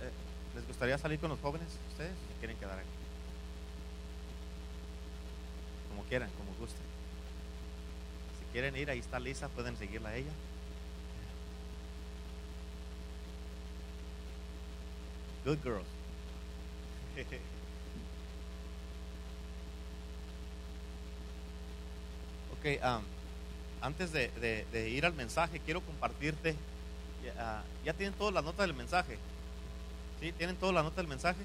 eh, ¿Les gustaría salir con los jóvenes ustedes o quieren quedar aquí? Como quieran, como gusten. Si quieren ir, ahí está Lisa, pueden seguirla a ella. Good girls. ok, um, antes de, de- ir al mensaje, quiero compartirte. ya- ¿Ya tienen toda la nota del mensaje? ¿Tienen toda la nota del mensaje?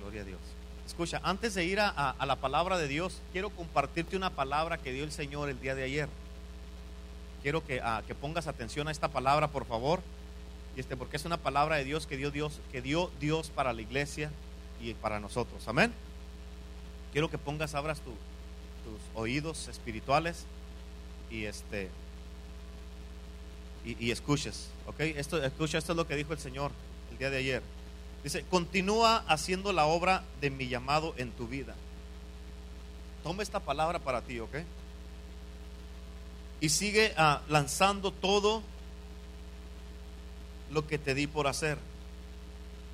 Gloria a Dios. Escucha, antes de ir a, la palabra de Dios, quiero compartirte una palabra que dio el Señor el día de ayer. Quiero que, pongas atención a esta palabra, por favor. Y este, porque es una palabra de Dios que dio Dios, que dio Dios para la iglesia y para nosotros. Amén. Quiero que pongas, abras tu- tus oídos espirituales y este y escuches, ¿ok? Esto, escucha, esto es lo que dijo el Señor el día de ayer. Dice, continúa haciendo la obra de mi llamado en tu vida. Toma esta palabra para ti, ¿ok? Y sigue ah, lanzando todo lo que te di por hacer.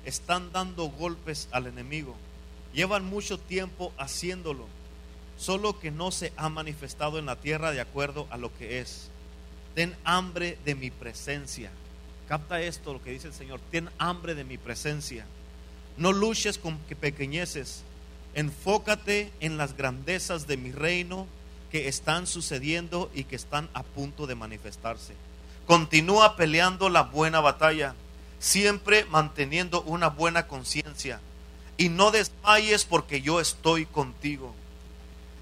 Están dando golpes al enemigo. Llevan mucho tiempo haciéndolo, solo que no se ha manifestado en la tierra de acuerdo a lo que es. Ten hambre de mi presencia. Capta esto, lo que dice el Señor. Ten hambre de mi presencia. No luches con que pequeñeces. Enfócate en las grandezas de mi reino que están sucediendo y que están a punto de manifestarse. Continúa peleando la buena batalla, siempre manteniendo una buena conciencia. Y no desmayes porque yo estoy contigo.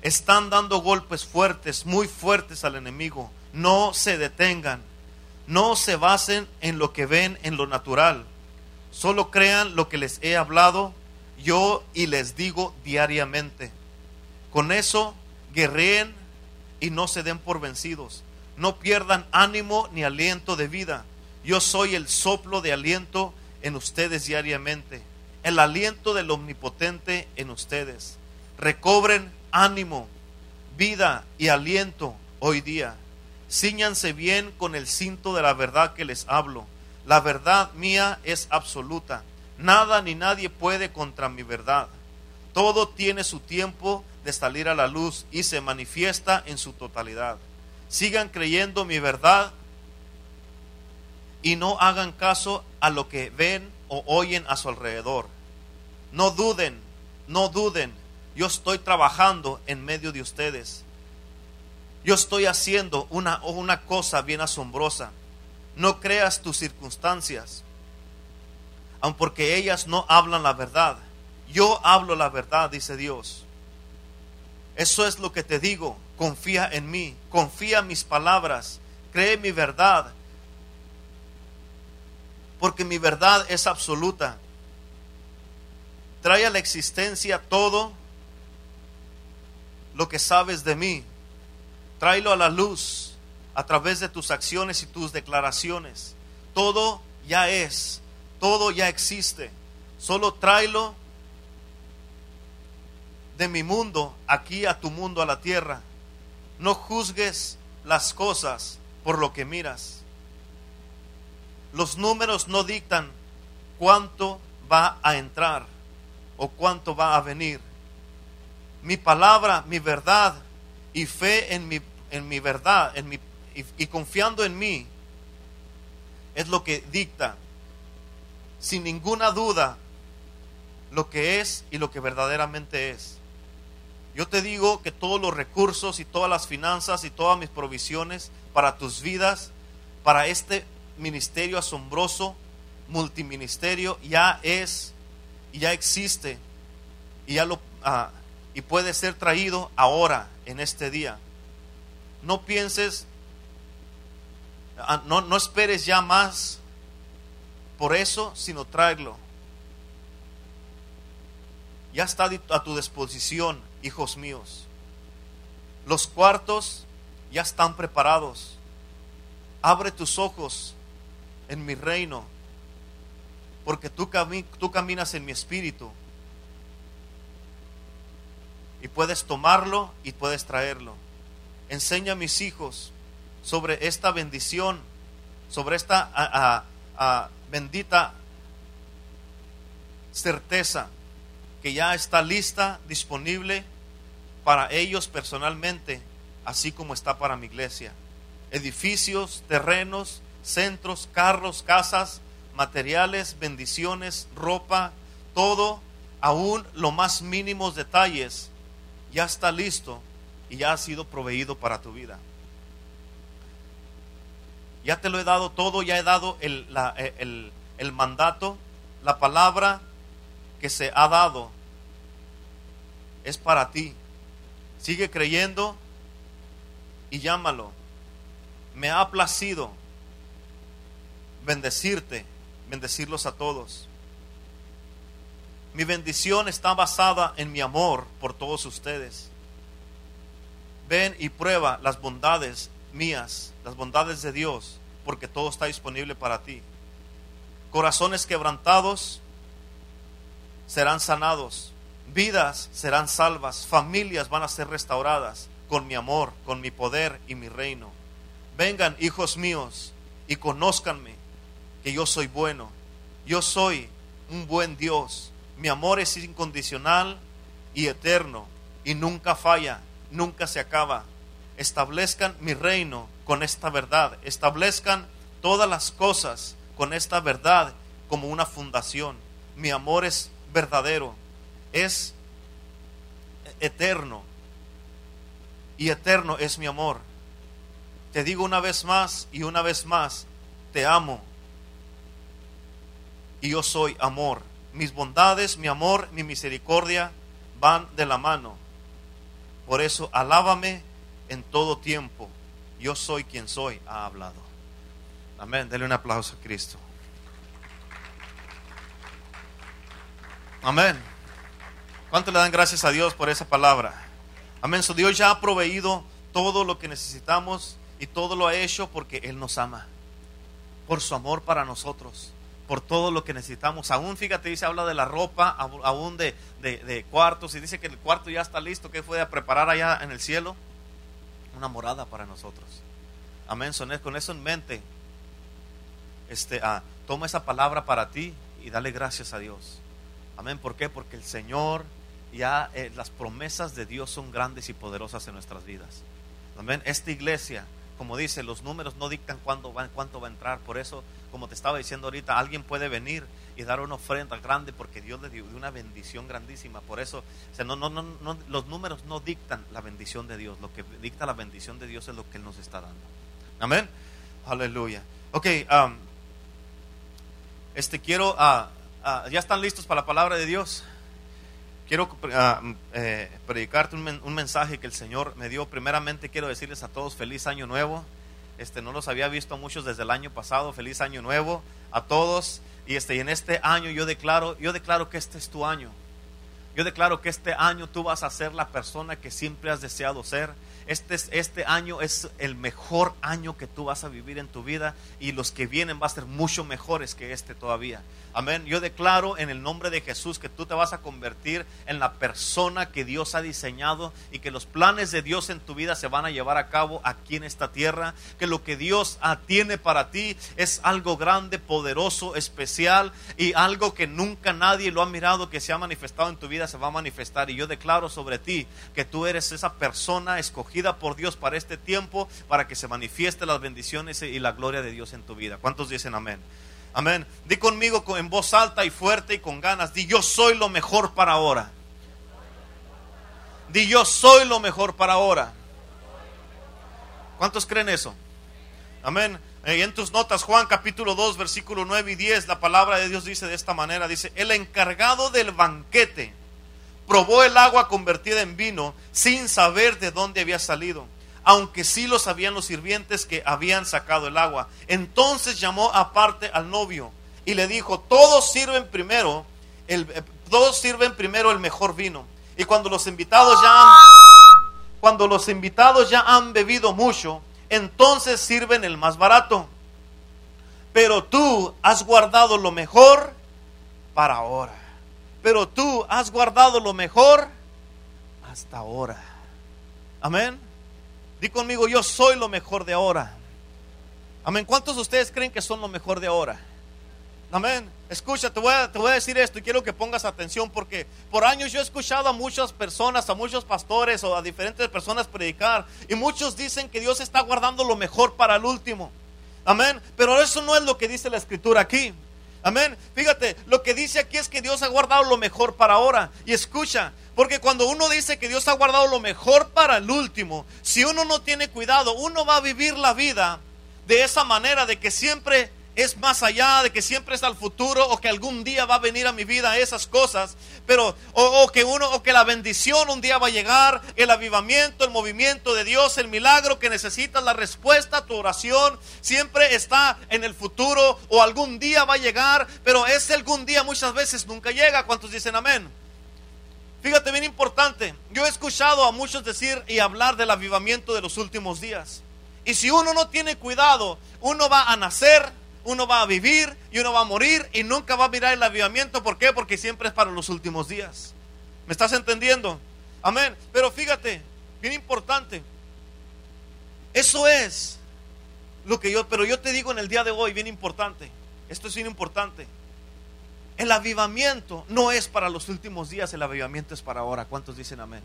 Están dando golpes fuertes, muy fuertes al enemigo. No se detengan. No se basen en lo que ven en lo natural. Solo crean lo que les he hablado yo y les digo diariamente. Con eso guerreen y no se den por vencidos. No pierdan ánimo ni aliento de vida. Yo soy el soplo de aliento en ustedes diariamente. El aliento del omnipotente en ustedes. Recobren ánimo, vida y aliento hoy día. Cíñanse bien con el cinto de la verdad que les hablo. La verdad mía es absoluta. Nada ni nadie puede contra mi verdad. Todo tiene su tiempo de salir a la luz y se manifiesta en su totalidad. Sigan creyendo mi verdad y no hagan caso a lo que ven o oyen a su alrededor. No duden, no duden. Yo estoy trabajando en medio de ustedes. Yo estoy haciendo una, una cosa bien asombrosa. No creas tus circunstancias, aun porque ellas no hablan la verdad. Yo hablo la verdad, dice Dios. Eso es lo que te digo. Confía en mí, confía en mis palabras, cree mi verdad, porque mi verdad es absoluta. Trae a la existencia todo lo que sabes de mí. Tráelo a la luz a través de tus acciones y tus declaraciones. Todo ya es, todo ya existe. Solo tráelo de mi mundo aquí a tu mundo, a la tierra. No juzgues las cosas por lo que miras. Los números no dictan cuánto va a entrar o cuánto va a venir. Mi palabra, mi verdad y fe en mi, en mi verdad en mi, y, confiando en mí es lo que dicta sin ninguna duda lo que es y lo que verdaderamente es. Yo te digo que todos los recursos y todas las finanzas y todas mis provisiones para tus vidas, para este ministerio asombroso, multiministerio, ya es y ya existe y ya lo ah, y puede ser traído ahora en este día. No pienses, ah, no, no esperes ya más por eso, sino tráelo. Ya está a tu disposición, hijos míos. Los cuartos ya están preparados. Abre tus ojos en mi reino, porque tú, cami tú caminas en mi espíritu. Y puedes tomarlo y puedes traerlo. Enseña a mis hijos sobre esta bendición, sobre esta bendita certeza que ya está lista, disponible para ellos personalmente, así como está para mi iglesia. Edificios, terrenos, centros, carros, casas, materiales, bendiciones, ropa, todo, aún los más mínimos detalles, ya está listo y ya ha sido proveído para tu vida. Ya te lo he dado todo, ya he dado el, el, el mandato, la palabra que se ha dado es para ti. Sigue creyendo y llámalo. Me ha placido bendecirte, bendecirlos a todos. Mi bendición está basada en mi amor por todos ustedes. Ven y prueba las bondades mías, las bondades de Dios, porque todo está disponible para ti. Corazones quebrantados serán sanados, vidas serán salvas, familias van a ser restauradas con mi amor, con mi poder y mi reino. Vengan, hijos míos, y conózcanme que yo soy bueno. Yo soy un buen Dios. Mi amor es incondicional y eterno y nunca falla, nunca se acaba. Establezcan mi reino con esta verdad. Establezcan todas las cosas con esta verdad como una fundación. Mi amor es verdadero, es eterno y eterno es mi amor. Te digo una vez más y una vez más, te amo y yo soy amor. Mis bondades, mi amor, mi misericordia van de la mano. Por eso, alábame en todo tiempo. Yo soy quien soy, ha hablado. Amén. Dele un aplauso a Cristo. Amén. ¿Cuánto le dan gracias a Dios por esa palabra? Amén. So Dios ya ha proveído todo lo que necesitamos y todo lo ha hecho porque Él nos ama. Por su amor para nosotros por todo lo que necesitamos. Aún, fíjate, dice, habla de la ropa, aún de, de, cuartos, y dice que el cuarto ya está listo, que fue a preparar allá en el cielo una morada para nosotros. Amén, con eso en mente, este, ah, toma esa palabra para ti y dale gracias a Dios. Amén, ¿por qué? Porque el Señor, ya eh, las promesas de Dios son grandes y poderosas en nuestras vidas. Amén, esta iglesia como dice, los números no dictan cuándo va, cuánto va a entrar. Por eso, como te estaba diciendo ahorita, alguien puede venir y dar una ofrenda grande porque Dios le dio una bendición grandísima. Por eso, no, no, no, los números no dictan la bendición de Dios. Lo que dicta la bendición de Dios es lo que Él nos está dando. Amén. Aleluya. Ok, um, este quiero, ah, ¿ya están listos para la palabra de Dios? quiero ah, eh, predicarte un, mensaje que el Señor me dio. Primeramente quiero decirles a todos feliz año nuevo. Este, no los había visto muchos desde el año pasado. Feliz año nuevo a todos. Y, este, y en este año yo declaro, yo declaro que este es tu año. Yo declaro que este año tú vas a ser la persona que siempre has deseado ser este, este año es el mejor año que tú vas a vivir en tu vida y los que vienen van a ser mucho mejores que este todavía. Amén. Yo declaro en el nombre de Jesús que tú te vas a convertir en la persona que Dios ha diseñado y que los planes de Dios en tu vida se van a llevar a cabo aquí en esta tierra. Que lo que Dios tiene para ti es algo grande, poderoso, especial y algo que nunca nadie lo ha mirado que se ha manifestado en tu vida se va a manifestar. Y yo declaro sobre ti que tú eres esa persona escogida por Dios para este tiempo, para que se manifieste las bendiciones y la gloria de Dios en tu vida. ¿Cuántos dicen amén? Amén. Di conmigo en voz alta y fuerte y con ganas. Di yo soy lo mejor para ahora. Di yo soy lo mejor para ahora. ¿Cuántos creen eso? Amén. Eh, en tus notas, Juan capítulo 2, versículo 9 y 10, la palabra de Dios dice de esta manera, dice, el encargado del banquete probó el agua convertida en vino sin saber de dónde había salido, aunque sí lo sabían los sirvientes que habían sacado el agua. Entonces llamó aparte al novio y le dijo, todos sirven primero, el, eh, todos sirven primero el mejor vino. Y cuando los invitados ya han, cuando los invitados ya han bebido mucho, entonces sirven el más barato. Pero tú has guardado lo mejor para ahora pero tú has guardado lo mejor hasta ahora. Amén. Di conmigo, yo soy lo mejor de ahora. Amén. ¿Cuántos de ustedes creen que son lo mejor de ahora? Amén. Escucha, te voy, a, te voy a decir esto y quiero que pongas atención porque por años yo he escuchado a muchas personas, a muchos pastores o a diferentes personas predicar y muchos dicen que Dios está guardando lo mejor para el último. Amén. Pero eso no es lo que dice la escritura aquí. Amén. Fíjate, lo que dice aquí es que Dios ha guardado lo mejor para ahora. Y escucha, porque cuando uno dice que Dios ha guardado lo mejor para el último, si uno no tiene cuidado, uno va a vivir la vida de esa manera de que siempre es más allá, de que siempre es al futuro o que algún día va a venir a mi vida esas cosas, pero o, que uno o que la bendición un día va a llegar, el avivamiento, el movimiento de Dios, el milagro que necesitas, la respuesta a tu oración siempre está en el futuro o algún día va a llegar, pero ese algún día muchas veces nunca llega. ¿Cuántos dicen amén? Fíjate bien importante, yo he escuchado a muchos decir y hablar del avivamiento de los últimos días. Y si uno no tiene cuidado, uno va a nacer uno va a vivir y uno va a morir y nunca va a mirar el avivamiento. ¿Por qué? Porque siempre es para los últimos días. ¿Me estás entendiendo? Amén. Pero fíjate, bien importante. Eso es lo que yo, pero yo te digo en el día de hoy, bien importante. Esto es bien importante. El avivamiento no es para los últimos días, el avivamiento es para ahora. ¿Cuántos dicen amén?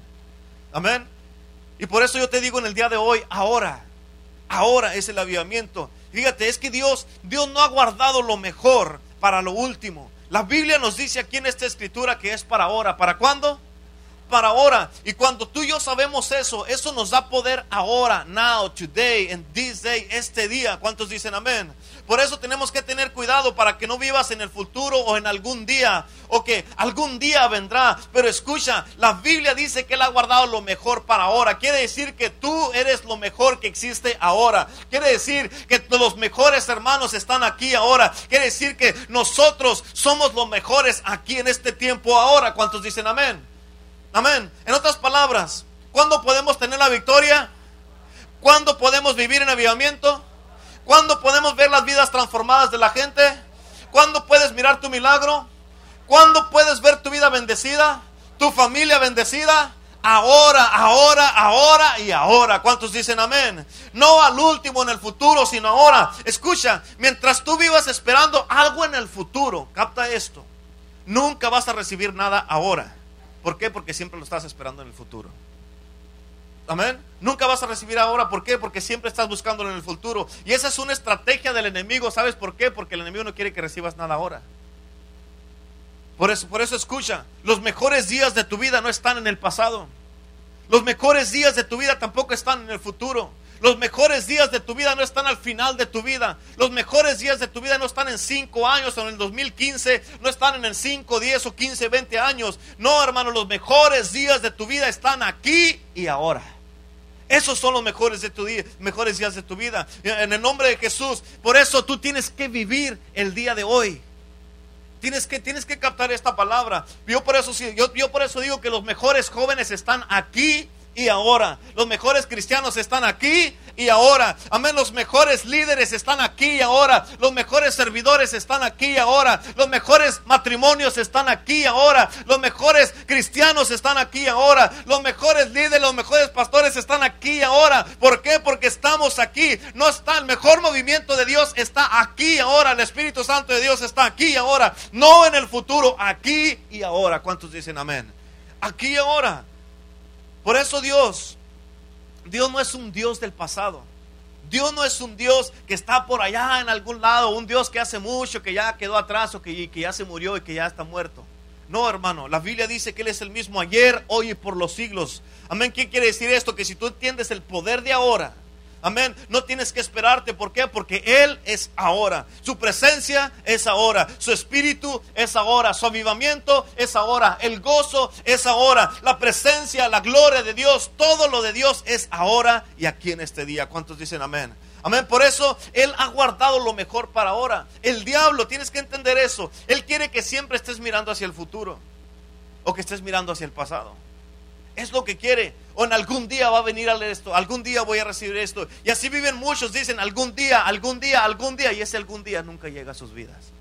Amén. Y por eso yo te digo en el día de hoy, ahora, ahora es el avivamiento. Fíjate, es que Dios, Dios no ha guardado lo mejor para lo último. La Biblia nos dice aquí en esta escritura que es para ahora. ¿Para cuándo? Para ahora. Y cuando tú y yo sabemos eso, eso nos da poder ahora, now, today, en this day, este día. ¿Cuántos dicen amén? Por eso tenemos que tener cuidado para que no vivas en el futuro o en algún día o que algún día vendrá. Pero escucha, la Biblia dice que Él ha guardado lo mejor para ahora. Quiere decir que tú eres lo mejor que existe ahora. Quiere decir que los mejores hermanos están aquí ahora. Quiere decir que nosotros somos los mejores aquí en este tiempo ahora. ¿Cuántos dicen amén? Amén. En otras palabras, ¿cuándo podemos tener la victoria? ¿Cuándo podemos vivir en avivamiento? ¿Cuándo podemos ver las vidas transformadas de la gente? ¿Cuándo puedes mirar tu milagro? ¿Cuándo puedes ver tu vida bendecida? ¿Tu familia bendecida? Ahora, ahora, ahora y ahora. ¿Cuántos dicen amén? No al último en el futuro, sino ahora. Escucha, mientras tú vivas esperando algo en el futuro, capta esto. Nunca vas a recibir nada ahora. ¿Por qué? Porque siempre lo estás esperando en el futuro. Amén. Nunca vas a recibir ahora. ¿Por qué? Porque siempre estás buscándolo en el futuro. Y esa es una estrategia del enemigo. ¿Sabes por qué? Porque el enemigo no quiere que recibas nada ahora. Por eso, por eso escucha. Los mejores días de tu vida no están en el pasado. Los mejores días de tu vida tampoco están en el futuro. Los mejores días de tu vida no están al final de tu vida. Los mejores días de tu vida no están en 5 años o en el 2015. No están en el 5, 10 o 15, 20 años. No, hermano, los mejores días de tu vida están aquí y ahora. Esos son los mejores, de tu día, mejores días de tu vida. En el nombre de Jesús. Por eso tú tienes que vivir el día de hoy. Tienes que, tienes que captar esta palabra. Yo por, eso, yo, yo por eso digo que los mejores jóvenes están aquí y ahora. Los mejores cristianos están aquí y ahora. Amén. Los mejores líderes están aquí y ahora. Los mejores servidores están aquí y ahora. Los mejores matrimonios están aquí y ahora. Los mejores cristianos están aquí y ahora. Los mejores líderes, los mejores pastores están aquí y ahora. ¿Por qué? Porque estamos aquí. No está el mejor movimiento de Dios está aquí y ahora. El Espíritu Santo de Dios está aquí y ahora. No en el futuro, aquí y ahora. ¿Cuántos dicen amén? Aquí y ahora. Por eso Dios, Dios no es un Dios del pasado. Dios no es un Dios que está por allá en algún lado, un Dios que hace mucho, que ya quedó atrás o que, ya se murió y que ya está muerto. No, hermano, la Biblia dice que Él es el mismo ayer, hoy y por los siglos. Amén. ¿Qué quiere decir esto? Que si tú entiendes el poder de ahora, Amén. No tienes que esperarte. ¿Por qué? Porque Él es ahora. Su presencia es ahora. Su espíritu es ahora. Su avivamiento es ahora. El gozo es ahora. La presencia, la gloria de Dios, todo lo de Dios es ahora y aquí en este día. ¿Cuántos dicen amén? Amén. Por eso Él ha guardado lo mejor para ahora. El diablo, tienes que entender eso. Él quiere que siempre estés mirando hacia el futuro o que estés mirando hacia el pasado. Es lo que quiere. O en algún día va a venir a leer esto. Algún día voy a recibir esto. Y así viven muchos. Dicen algún día, algún día, algún día. Y ese algún día nunca llega a sus vidas.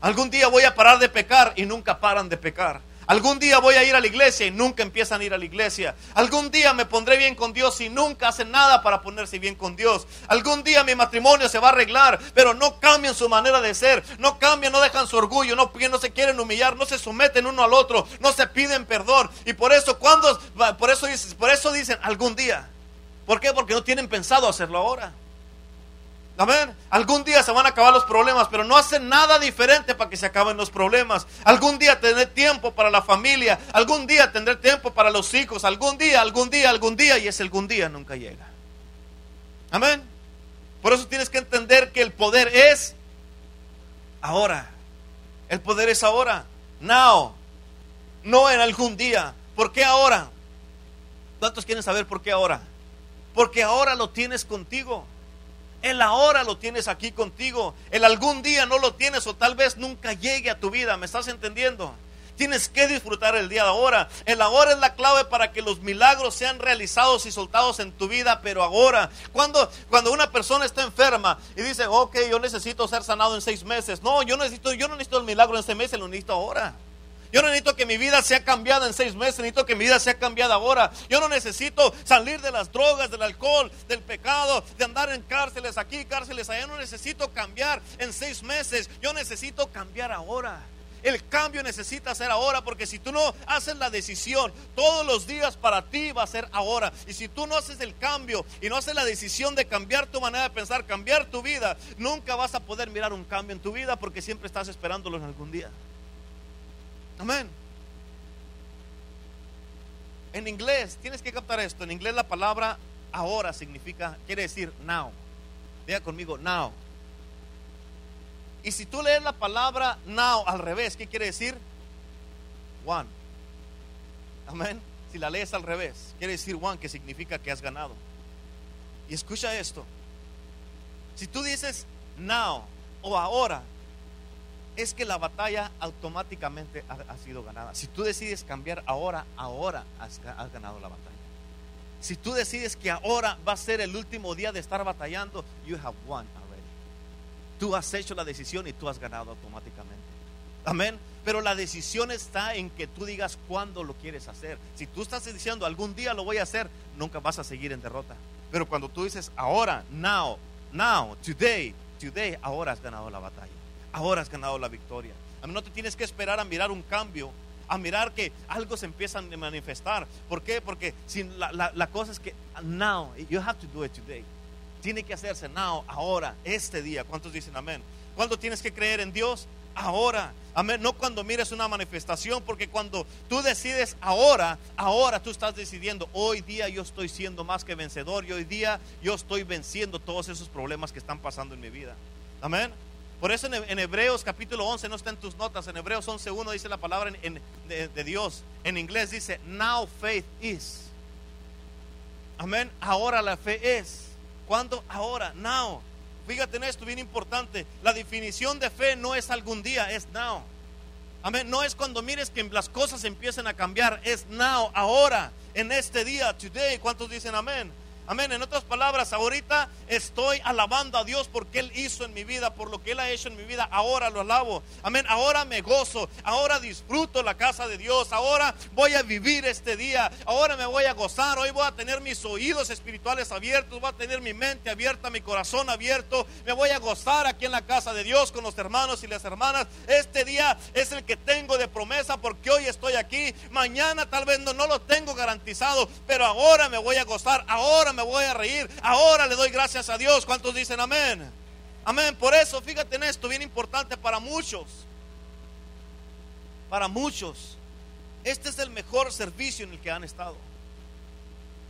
Algún día voy a parar de pecar y nunca paran de pecar. Algún día voy a ir a la iglesia y nunca empiezan a ir a la iglesia. Algún día me pondré bien con Dios y nunca hacen nada para ponerse bien con Dios. Algún día mi matrimonio se va a arreglar, pero no cambian su manera de ser. No cambian, no dejan su orgullo, no, se quieren humillar, no se someten uno al otro, no se piden perdón. Y por eso, cuando, por eso, por eso dicen algún día. ¿Por qué? Porque no tienen pensado hacerlo ahora. Amén. Algún día se van a acabar los problemas, pero no hacen nada diferente para que se acaben los problemas. Algún día tendré tiempo para la familia. Algún día tendré tiempo para los hijos. Algún día, algún día, algún día. Y ese algún día nunca llega. Amén. Por eso tienes que entender que el poder es ahora. El poder es ahora. Now. No en algún día. ¿Por qué ahora? ¿Cuántos quieren saber por qué ahora? Porque ahora lo tienes contigo. El ahora lo tienes aquí contigo. El algún día no lo tienes o tal vez nunca llegue a tu vida. ¿Me estás entendiendo? Tienes que disfrutar el día de ahora. El ahora es la clave para que los milagros sean realizados y soltados en tu vida, pero ahora. Cuando, cuando una persona está enferma y dice, ok, yo necesito ser sanado en seis meses. No, yo necesito, yo no necesito el milagro en seis meses, lo necesito ahora. Yo no necesito que mi vida sea cambiada en seis meses, necesito que mi vida sea cambiada ahora. Yo no necesito salir de las drogas, del alcohol, del pecado, de andar en cárceles aquí, cárceles allá. No necesito cambiar en seis meses, yo necesito cambiar ahora. El cambio necesita ser ahora, porque si tú no haces la decisión todos los días para ti va a ser ahora. Y si tú no haces el cambio y no haces la decisión de cambiar tu manera de pensar, cambiar tu vida, nunca vas a poder mirar un cambio en tu vida porque siempre estás esperándolo en algún día. Amén. En inglés, tienes que captar esto. En inglés la palabra ahora significa, quiere decir now. Diga conmigo, now. Y si tú lees la palabra now al revés, ¿qué quiere decir? One. Amén. Si la lees al revés, quiere decir one, que significa que has ganado. Y escucha esto. Si tú dices now o ahora, es que la batalla automáticamente ha, sido ganada. Si tú decides cambiar ahora, ahora has, ganado la batalla. Si tú decides que ahora va a ser el último día de estar batallando, you have won already. Tú has hecho la decisión y tú has ganado automáticamente. Amén. Pero la decisión está en que tú digas cuándo lo quieres hacer. Si tú estás diciendo algún día lo voy a hacer, nunca vas a seguir en derrota. Pero cuando tú dices ahora, now, now, today, today, ahora has ganado la batalla ahora has ganado la victoria. A mí no te tienes que esperar a mirar un cambio, a mirar que algo se empieza a manifestar. ¿Por qué? Porque sin la, la, cosa es que now, you have to do it today. Tiene que hacerse now, ahora, este día. ¿Cuántos dicen amén? ¿Cuándo tienes que creer en Dios? Ahora. Amén. No cuando mires una manifestación, porque cuando tú decides ahora, ahora tú estás decidiendo, hoy día yo estoy siendo más que vencedor y hoy día yo estoy venciendo todos esos problemas que están pasando en mi vida. Amén. Por eso en, Hebreos capítulo 11, no está en tus notas, en Hebreos 11.1 dice la palabra de, Dios. En inglés dice, now faith is. Amén. Ahora la fe es. ¿Cuándo? Ahora, now. Fíjate en esto, bien importante. La definición de fe no es algún día, es now. Amén. No es cuando mires que las cosas empiecen a cambiar, es now, ahora, en este día, today. ¿Cuántos dicen amén? Amén. En otras palabras, ahorita estoy alabando a Dios porque Él hizo en mi vida, por lo que Él ha hecho en mi vida. Ahora lo alabo. Amén. Ahora me gozo. Ahora disfruto la casa de Dios. Ahora voy a vivir este día. Ahora me voy a gozar. Hoy voy a tener mis oídos espirituales abiertos. Voy a tener mi mente abierta, mi corazón abierto. Me voy a gozar aquí en la casa de Dios con los hermanos y las hermanas. Este día es el que tengo de promesa porque hoy estoy aquí. Mañana tal vez no, lo tengo garantizado, pero ahora me voy a gozar. Ahora me voy a reír. Ahora le doy gracias a Dios. ¿Cuántos dicen amén? Amén. Por eso, fíjate en esto, bien importante para muchos. Para muchos. Este es el mejor servicio en el que han estado.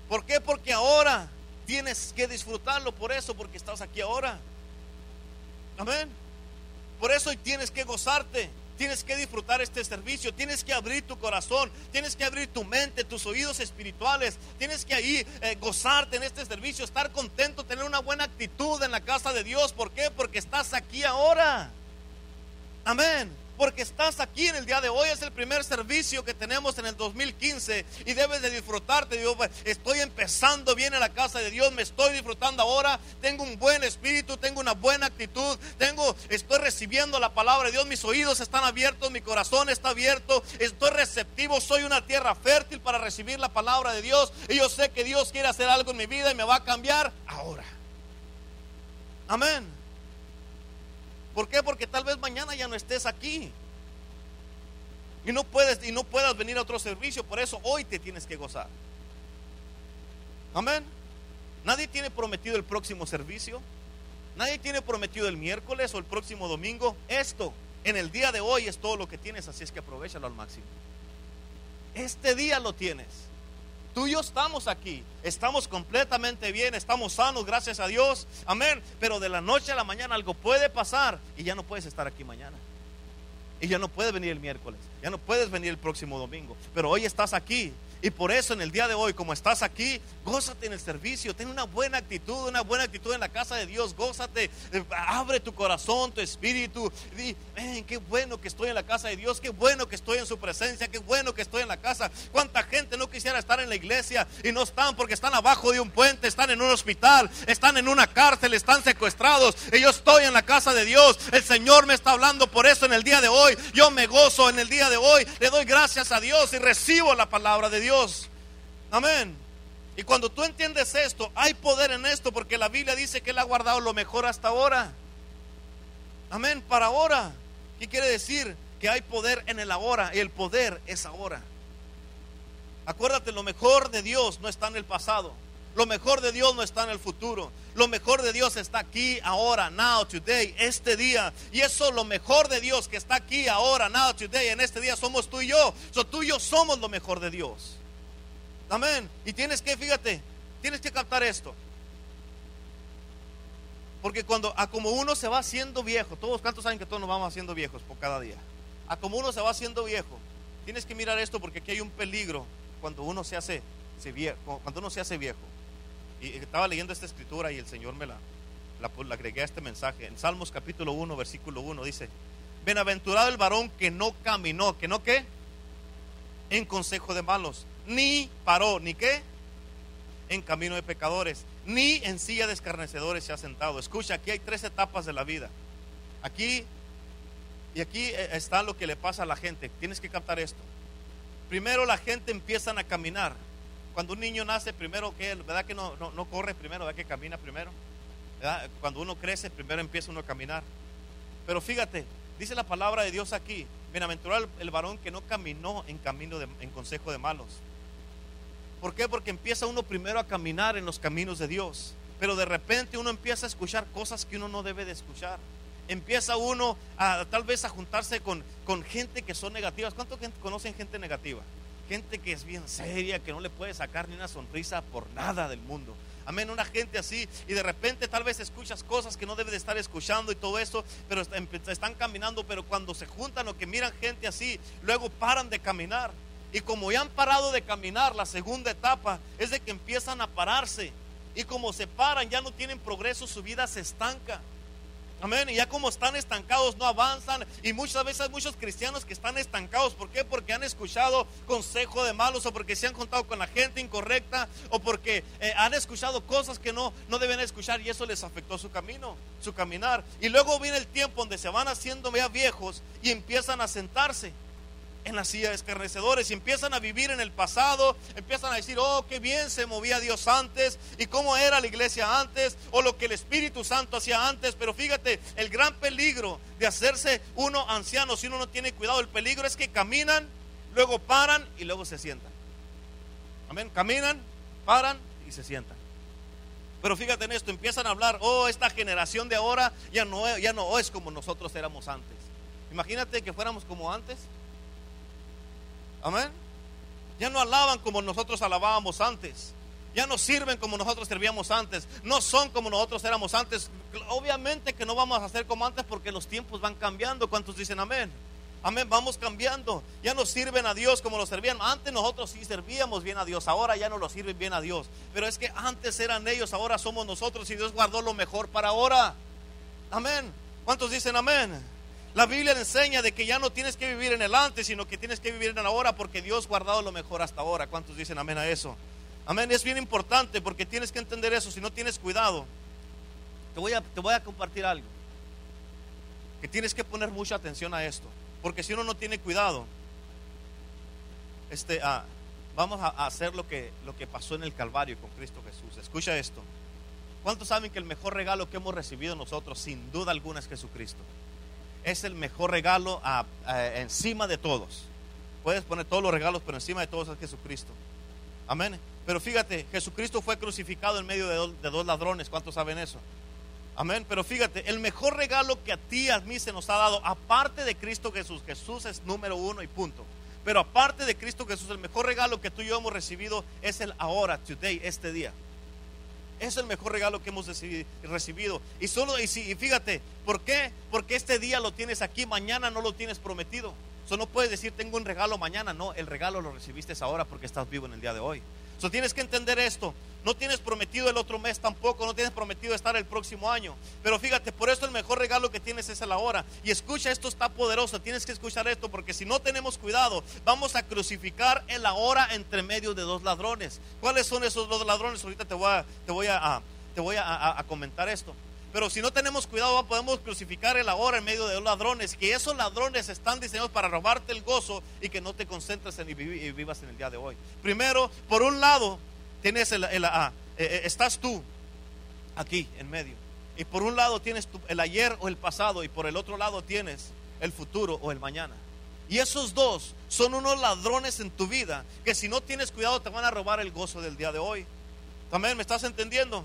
¿Por qué? Porque ahora tienes que disfrutarlo. Por eso, porque estás aquí ahora. Amén. Por eso tienes que gozarte. Tienes que disfrutar este servicio, tienes que abrir tu corazón, tienes que abrir tu mente, tus oídos espirituales, tienes que ahí eh, gozarte en este servicio, estar contento, tener una buena actitud en la casa de Dios. ¿Por qué? Porque estás aquí ahora. Amén. Porque estás aquí en el día de hoy. Es el primer servicio que tenemos en el 2015 y debes de disfrutarte. Dios, estoy empezando bien en la casa de Dios, me estoy disfrutando ahora. Tengo un buen espíritu, tengo una buena actitud, tengo, estoy recibiendo la palabra de Dios. Mis oídos están abiertos, mi corazón está abierto, estoy receptivo. Soy una tierra fértil para recibir la palabra de Dios y yo sé que Dios quiere hacer algo en mi vida y me va a cambiar ahora. Amén. ¿Por qué? Porque tal vez mañana ya no estés aquí. Y no puedes y no puedas venir a otro servicio, por eso hoy te tienes que gozar. Amén. Nadie tiene prometido el próximo servicio. Nadie tiene prometido el miércoles o el próximo domingo. Esto en el día de hoy es todo lo que tienes, así es que aprovechalo al máximo. Este día lo tienes. Tú y yo estamos aquí, estamos completamente bien, estamos sanos, gracias a Dios, amén. Pero de la noche a la mañana algo puede pasar y ya no puedes estar aquí mañana. Y ya no puedes venir el miércoles, ya no puedes venir el próximo domingo. Pero hoy estás aquí y por eso en el día de hoy, como estás aquí, gózate en el servicio, ten una buena actitud, una buena actitud en la casa de Dios, gózate, eh, abre tu corazón, tu espíritu, di, qué bueno que estoy en la casa de Dios, qué bueno que estoy en su presencia, qué bueno que estoy en la casa. ¿Cuánta gente no quisiera estar en la iglesia y no están porque están abajo de un puente, están en un hospital, están en una cárcel, están secuestrados y yo estoy en la casa de Dios? El Señor me está hablando por eso en el día de hoy. Yo me gozo en el día de hoy, le doy gracias a Dios y recibo la palabra de Dios. Amén. Y cuando tú entiendes esto, hay poder en esto porque la Biblia dice que Él ha guardado lo mejor hasta ahora. Amén, para ahora. ¿Qué quiere decir? Que hay poder en el ahora y el poder es ahora. Acuérdate, lo mejor de Dios no está en el pasado. Lo mejor de Dios no está en el futuro. Lo mejor de Dios está aquí, ahora, now, today, este día. Y eso, lo mejor de Dios que está aquí, ahora, now, today, en este día, somos tú y yo. So, tú y yo somos lo mejor de Dios. Amén. Y tienes que, fíjate, tienes que captar esto. Porque cuando, a como uno se va haciendo viejo, todos, ¿cuántos saben que todos nos vamos haciendo viejos por cada día? A como uno se va haciendo viejo, tienes que mirar esto porque aquí hay un peligro cuando uno se hace, viejo, cuando uno se hace viejo. Y estaba leyendo esta escritura y el Señor me la agregué a este mensaje. En Salmos capítulo 1, versículo 1 dice, Bienaventurado el varón que no caminó, que no qué, en consejo de malos, ni paró, ni qué, en camino de pecadores, ni en silla de escarnecedores se ha sentado. Escucha, aquí hay tres etapas de la vida. Aquí, y aquí eh, está lo que le pasa a la gente. Tienes que captar esto. Primero la gente empiezan a caminar. Cuando un niño nace, primero que, ¿verdad que no, no, corre primero, ¿verdad que camina primero? Cuando uno crece, primero empieza uno a caminar. Pero fíjate, dice la palabra de Dios aquí, bienaventurado el varón que no caminó en camino de, en consejo de malos ¿Por qué? Porque empieza uno primero a caminar en los caminos de Dios. Pero de repente uno empieza a escuchar cosas que uno no debe de escuchar. Empieza uno a tal vez a juntarse con, con gente que son negativas. ¿Cuánto gente conocen gente negativa? Gente que es bien seria, que no le puede sacar ni una sonrisa por nada del mundo. Amén, una gente así y de repente tal vez escuchas cosas que no debes de estar escuchando y todo eso, pero están caminando, pero cuando se juntan o que miran gente así, luego paran de caminar. Y como ya han parado de caminar, la segunda etapa es de que empiezan a pararse. Y como se paran, ya no tienen progreso, su vida se estanca. Amén. Y ya como están estancados, no avanzan. Y muchas veces hay muchos cristianos que están estancados. ¿Por qué? Porque han escuchado consejo de malos o porque se han contado con la gente incorrecta o porque eh, han escuchado cosas que no, no deben escuchar y eso les afectó su camino, su caminar. Y luego viene el tiempo donde se van haciendo ya viejos y empiezan a sentarse en la silla de escarnecedores y empiezan a vivir en el pasado, empiezan a decir, oh, qué bien se movía Dios antes y cómo era la iglesia antes o lo que el Espíritu Santo hacía antes. Pero fíjate, el gran peligro de hacerse uno anciano si uno no tiene cuidado, el peligro es que caminan, luego paran y luego se sientan. Amén, caminan, paran y se sientan. Pero fíjate en esto, empiezan a hablar, oh, esta generación de ahora ya no, ya no es como nosotros éramos antes. Imagínate que fuéramos como antes. Amén. Ya no alaban como nosotros alabábamos antes. Ya no sirven como nosotros servíamos antes. No son como nosotros éramos antes. Obviamente que no vamos a ser como antes porque los tiempos van cambiando. ¿Cuántos dicen amén? Amén, vamos cambiando. Ya no sirven a Dios como lo servían. Antes nosotros sí servíamos bien a Dios. Ahora ya no lo sirven bien a Dios. Pero es que antes eran ellos, ahora somos nosotros y Dios guardó lo mejor para ahora. Amén. ¿Cuántos dicen amén? La Biblia enseña de que ya no tienes que vivir en el antes, sino que tienes que vivir en el ahora porque Dios guardado lo mejor hasta ahora. ¿Cuántos dicen amén a eso? Amén, es bien importante porque tienes que entender eso. Si no tienes cuidado, te voy a, te voy a compartir algo. Que tienes que poner mucha atención a esto. Porque si uno no tiene cuidado, este, ah, vamos a, a hacer lo que, lo que pasó en el Calvario con Cristo Jesús. Escucha esto. ¿Cuántos saben que el mejor regalo que hemos recibido nosotros, sin duda alguna, es Jesucristo? Es el mejor regalo encima de todos. Puedes poner todos los regalos, pero encima de todos es Jesucristo. Amén. Pero fíjate, Jesucristo fue crucificado en medio de dos, ladrones. ¿Cuántos saben eso? Amén. Pero fíjate, el mejor regalo que a ti a mí se nos ha dado, aparte de Cristo Jesús, Jesús es número uno y punto. Pero aparte de Cristo Jesús, el mejor regalo que tú y yo hemos recibido es el ahora, today, este día. Es el mejor regalo que hemos recibido. Y solo, y, fíjate, ¿por qué? Porque este día lo tienes aquí, mañana no lo tienes prometido. Eso no puedes decir, tengo un regalo mañana. No, el regalo lo recibiste ahora porque estás vivo en el día de hoy. So, tienes que entender esto. No tienes prometido el otro mes tampoco, no tienes prometido estar el próximo año. Pero fíjate, por eso el mejor regalo que tienes es el ahora. Y escucha, esto está poderoso, tienes que escuchar esto, porque si no tenemos cuidado, vamos a crucificar el ahora entre medio de dos ladrones. ¿Cuáles son esos dos ladrones? Ahorita te voy a, te voy a, te voy a, comentar esto. Pero si no tenemos cuidado, podemos crucificar el ahora en medio de dos ladrones. Que esos ladrones están diseñados para robarte el gozo y que no te concentres en y vivas en el día de hoy. Primero, por un lado, tienes el, ah, eh, eh, estás tú aquí en medio. Y por un lado tienes el ayer o el pasado y por el otro lado tienes el futuro o el mañana. Y esos dos son unos ladrones en tu vida que si no tienes cuidado te van a robar el gozo del día de hoy. Amén, ¿me estás entendiendo?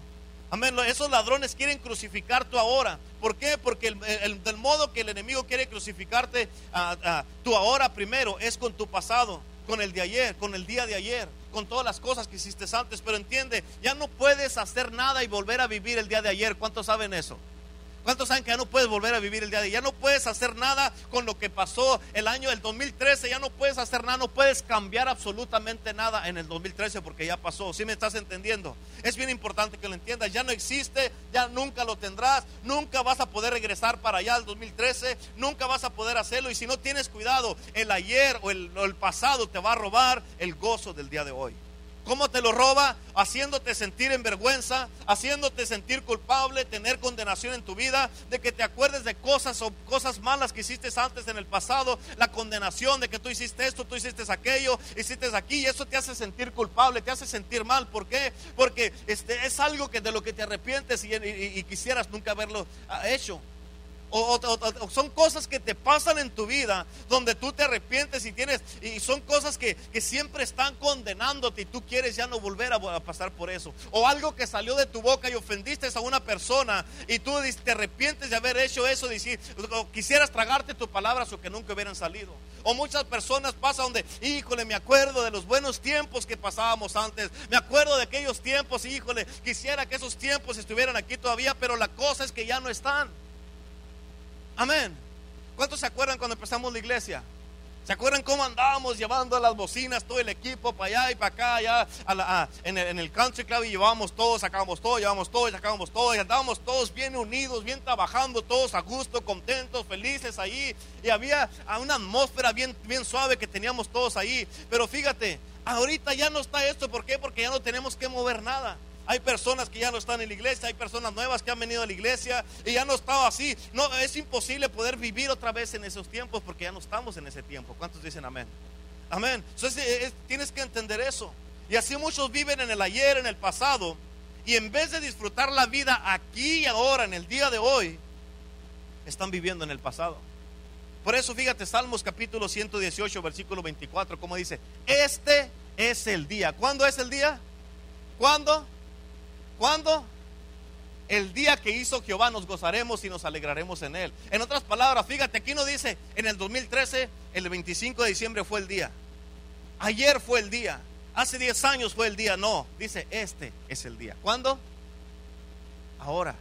Amén, esos ladrones quieren crucificar tu ahora. ¿Por qué? Porque el, del modo que el enemigo quiere crucificarte a, a, tu ahora primero es con tu pasado, con el de ayer, con el día de ayer con todas las cosas que hiciste antes, pero entiende, ya no puedes hacer nada y volver a vivir el día de ayer. ¿Cuántos saben eso? ¿Cuántos saben que ya no puedes volver a vivir el día de ayer? Ya no puedes hacer nada con lo que pasó el año del 2013. Ya no puedes hacer nada, no puedes cambiar absolutamente nada en el 2013 porque ya pasó. ¿Sí me estás entendiendo? Es bien importante que lo entiendas. Ya no existe, ya nunca lo tendrás. Nunca vas a poder regresar para allá al 2013. Nunca vas a poder hacerlo. Y si no tienes cuidado, el ayer o el pasado te va a robar el gozo del día de hoy. ¿Cómo te lo roba? Haciéndote sentir en vergüenza, haciéndote sentir culpable, tener condenación en tu vida, de que te acuerdes de cosas o cosas malas que hiciste antes en el pasado, la condenación de que tú hiciste esto, tú hiciste aquello, hiciste aquí y eso te hace sentir culpable, te hace sentir mal. ¿Por qué? Porque este, es algo que de lo que te arrepientes y quisieras nunca haberlo ah, hecho. O, son cosas que te pasan en tu vida donde tú te arrepientes y tienes, y son cosas que, siempre están condenándote y tú quieres ya no volver a, pasar por eso. O algo que salió de tu boca y ofendiste a una persona y tú te arrepientes de haber hecho eso, decir, o quisieras tragarte tus palabras o que nunca hubieran salido. O muchas personas pasan donde, híjole, me acuerdo de los buenos tiempos que pasábamos antes, me acuerdo de aquellos tiempos, híjole, quisiera que esos tiempos estuvieran aquí todavía, pero la cosa es que ya no están. Amén. ¿Cuántos se acuerdan cuando empezamos la iglesia? ¿Se acuerdan cómo andábamos llevando las bocinas, todo el equipo para allá y para acá, allá en, el, country club y llevábamos todo, sacábamos todo, llevábamos todo, sacábamos todo y andábamos todos bien unidos, bien trabajando, todos a gusto, contentos, felices ahí y había una atmósfera bien, bien suave que teníamos todos ahí. Pero fíjate, ahorita ya no está esto, ¿por qué? Porque ya no tenemos que mover nada. Hay personas que ya no están en la iglesia, hay personas nuevas que han venido a la iglesia y ya no estaba así. No, es imposible poder vivir otra vez en esos tiempos porque ya no estamos en ese tiempo. ¿Cuántos dicen amén? Amén. Entonces tienes que entender eso. Y así muchos viven en el ayer, en el pasado, y en vez de disfrutar la vida aquí y ahora, en el día de hoy, están viviendo en el pasado. Por eso fíjate, Salmos capítulo 118, versículo 24, como dice, este es el día. ¿Cuándo es el día? ¿Cuándo? ¿Cuándo? El día que hizo Jehová nos gozaremos y nos alegraremos en él. En otras palabras, fíjate, aquí no dice en el 2013, el 25 de diciembre fue el día. Ayer fue el día. Hace 10 años fue el día. No, dice este es el día. ¿Cuándo? Ahora.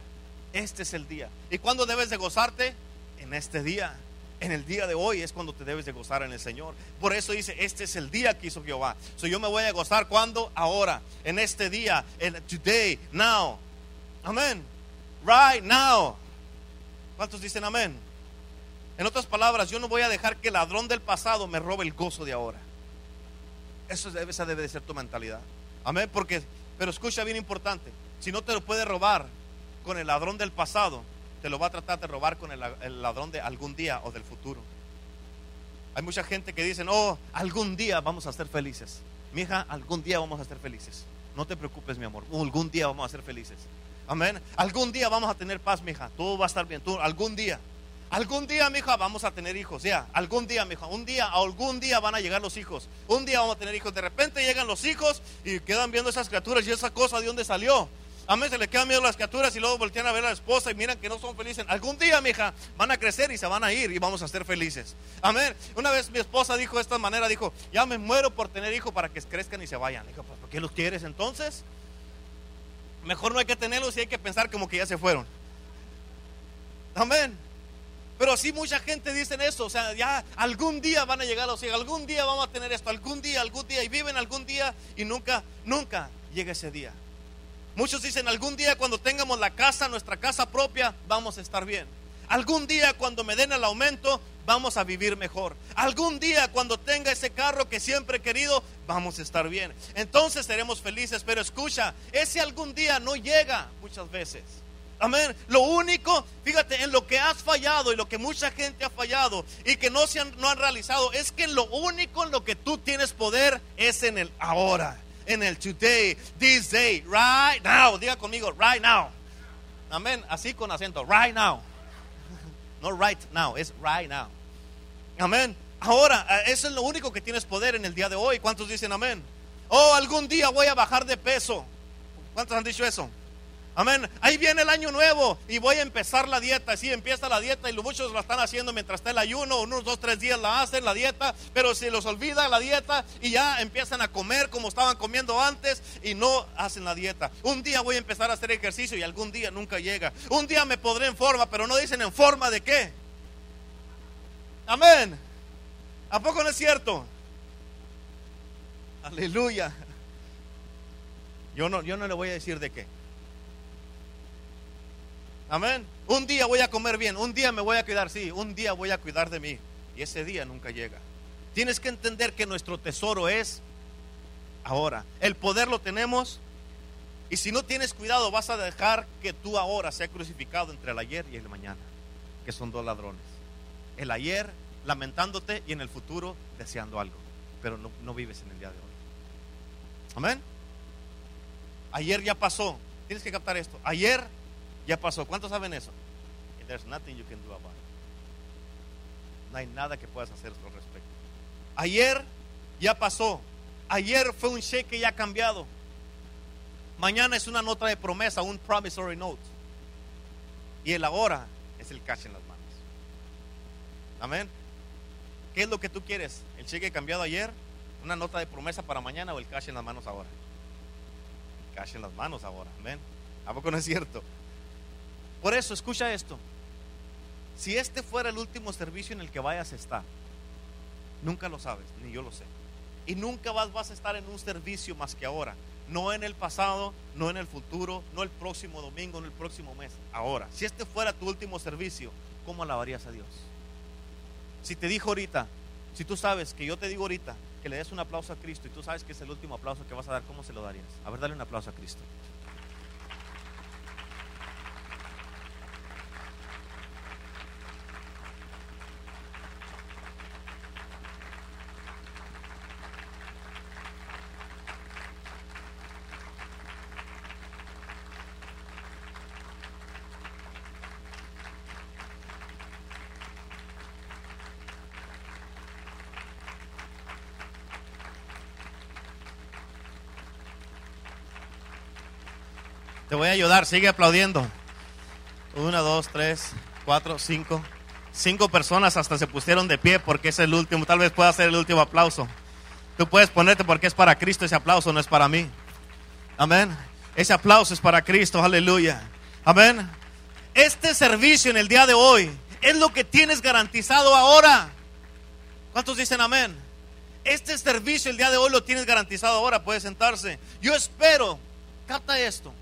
Este es el día. ¿Y cuándo debes de gozarte? En este día en el día de hoy es cuando te debes de gozar en el Señor. Por eso dice, este es el día que hizo Jehová. So yo me voy a gozar cuando? Ahora, en este día, en today, now. Amén. Right now. ¿Cuántos dicen amén? En otras palabras, yo no voy a dejar que el ladrón del pasado me robe el gozo de ahora. Eso debe, de ser tu mentalidad. Amén, porque, pero escucha bien importante, si no te lo puede robar con el ladrón del pasado, te lo va a tratar de robar con el, ladrón de algún día o del futuro. Hay mucha gente que dice, oh, algún día vamos a ser felices. Mi hija, algún día vamos a ser felices. No te preocupes, mi amor. Algún día vamos a ser felices. Amén. Algún día vamos a tener paz, mi hija. Todo va a estar bien. Tú, algún día. Algún día, mi hija, vamos a tener hijos. Ya, algún día, mi hija. Un día, algún día van a llegar los hijos. Un día vamos a tener hijos. De repente llegan los hijos y quedan viendo esas criaturas y esa cosa de dónde salió. Amén, se le quedan miedo las criaturas y luego voltean a ver a la esposa y miran que no son felices. Algún día, mi hija, van a crecer y se van a ir y vamos a ser felices. Amén. Una vez mi esposa dijo de esta manera, dijo, ya me muero por tener hijos para que crezcan y se vayan. Dijo, pues, ¿por qué los quieres entonces? Mejor no hay que tenerlos y hay que pensar como que ya se fueron. Amén. Pero sí mucha gente dice eso, o sea, ya algún día van a llegar los hijos, algún día vamos a tener esto, algún día, algún día, y viven algún día y nunca, nunca llega ese día. Muchos dicen, algún día cuando tengamos la casa, nuestra casa propia, vamos a estar bien. Algún día cuando me den el aumento, vamos a vivir mejor. Algún día cuando tenga ese carro que siempre he querido, vamos a estar bien. Entonces seremos felices. Pero escucha, ese algún día no llega muchas veces. Amén. Lo único, fíjate, en lo que has fallado y lo que mucha gente ha fallado y que no se han, no han realizado, es que lo único en lo que tú tienes poder es en el ahora en el today, this day, right now. Diga conmigo, right now. Amén. Así con acento, right now. No right now, es right now. Amén. Ahora, eh, eso es lo único que tienes poder en el día de hoy. ¿Cuántos dicen amén? Oh, algún día voy a bajar de peso. ¿Cuántos han dicho eso? Amén. Ahí viene el año nuevo y voy a empezar la dieta. Sí, empieza la dieta y muchos la están haciendo mientras está el ayuno. Unos dos, tres días la hacen la dieta, pero se los olvida la dieta y ya empiezan a comer como estaban comiendo antes y no hacen la dieta. Un día voy a empezar a hacer ejercicio y algún día nunca llega. Un día me podré en forma, pero no dicen en forma de qué. Amén. ¿A poco no es cierto? Aleluya. Yo no, yo no le voy a decir de qué. Amén. Un día voy a comer bien, un día me voy a cuidar, sí, un día voy a cuidar de mí. Y ese día nunca llega. Tienes que entender que nuestro tesoro es ahora. El poder lo tenemos. Y si no tienes cuidado, vas a dejar que tú ahora sea crucificado entre el ayer y el mañana, que son dos ladrones. El ayer lamentándote y en el futuro deseando algo, pero no, no vives en el día de hoy. Amén. Ayer ya pasó. Tienes que captar esto. Ayer ya pasó. ¿Cuántos saben eso? there's nothing you can do about it. No hay nada que puedas hacer al respecto. Ayer ya pasó. Ayer fue un cheque ya cambiado. Mañana es una nota de promesa, un promissory note. Y el ahora es el cash en las manos. Amén. ¿Qué es lo que tú quieres? ¿El cheque cambiado ayer? ¿Una nota de promesa para mañana o el cash en las manos ahora? El cash en las manos ahora. Amén. ¿A poco no es cierto? Por eso, escucha esto. Si este fuera el último servicio en el que vayas a estar, nunca lo sabes, ni yo lo sé. Y nunca vas, a estar en un servicio más que ahora. No en el pasado, no en el futuro, no el próximo domingo, no el próximo mes. Ahora, si este fuera tu último servicio, ¿cómo alabarías a Dios? Si te dijo ahorita, si tú sabes que yo te digo ahorita que le des un aplauso a Cristo y tú sabes que es el último aplauso que vas a dar, ¿cómo se lo darías? A ver, dale un aplauso a Cristo. Te voy a ayudar, sigue aplaudiendo. Una, dos, tres, cuatro, cinco. Cinco personas hasta se pusieron de pie porque es el último. Tal vez pueda ser el último aplauso. Tú puedes ponerte porque es para Cristo ese aplauso, no es para mí. Amén. Ese aplauso es para Cristo, aleluya. Amén. Este servicio en el día de hoy es lo que tienes garantizado ahora. ¿Cuántos dicen amén? Este servicio el día de hoy lo tienes garantizado ahora, puede sentarse. Yo espero, capta esto,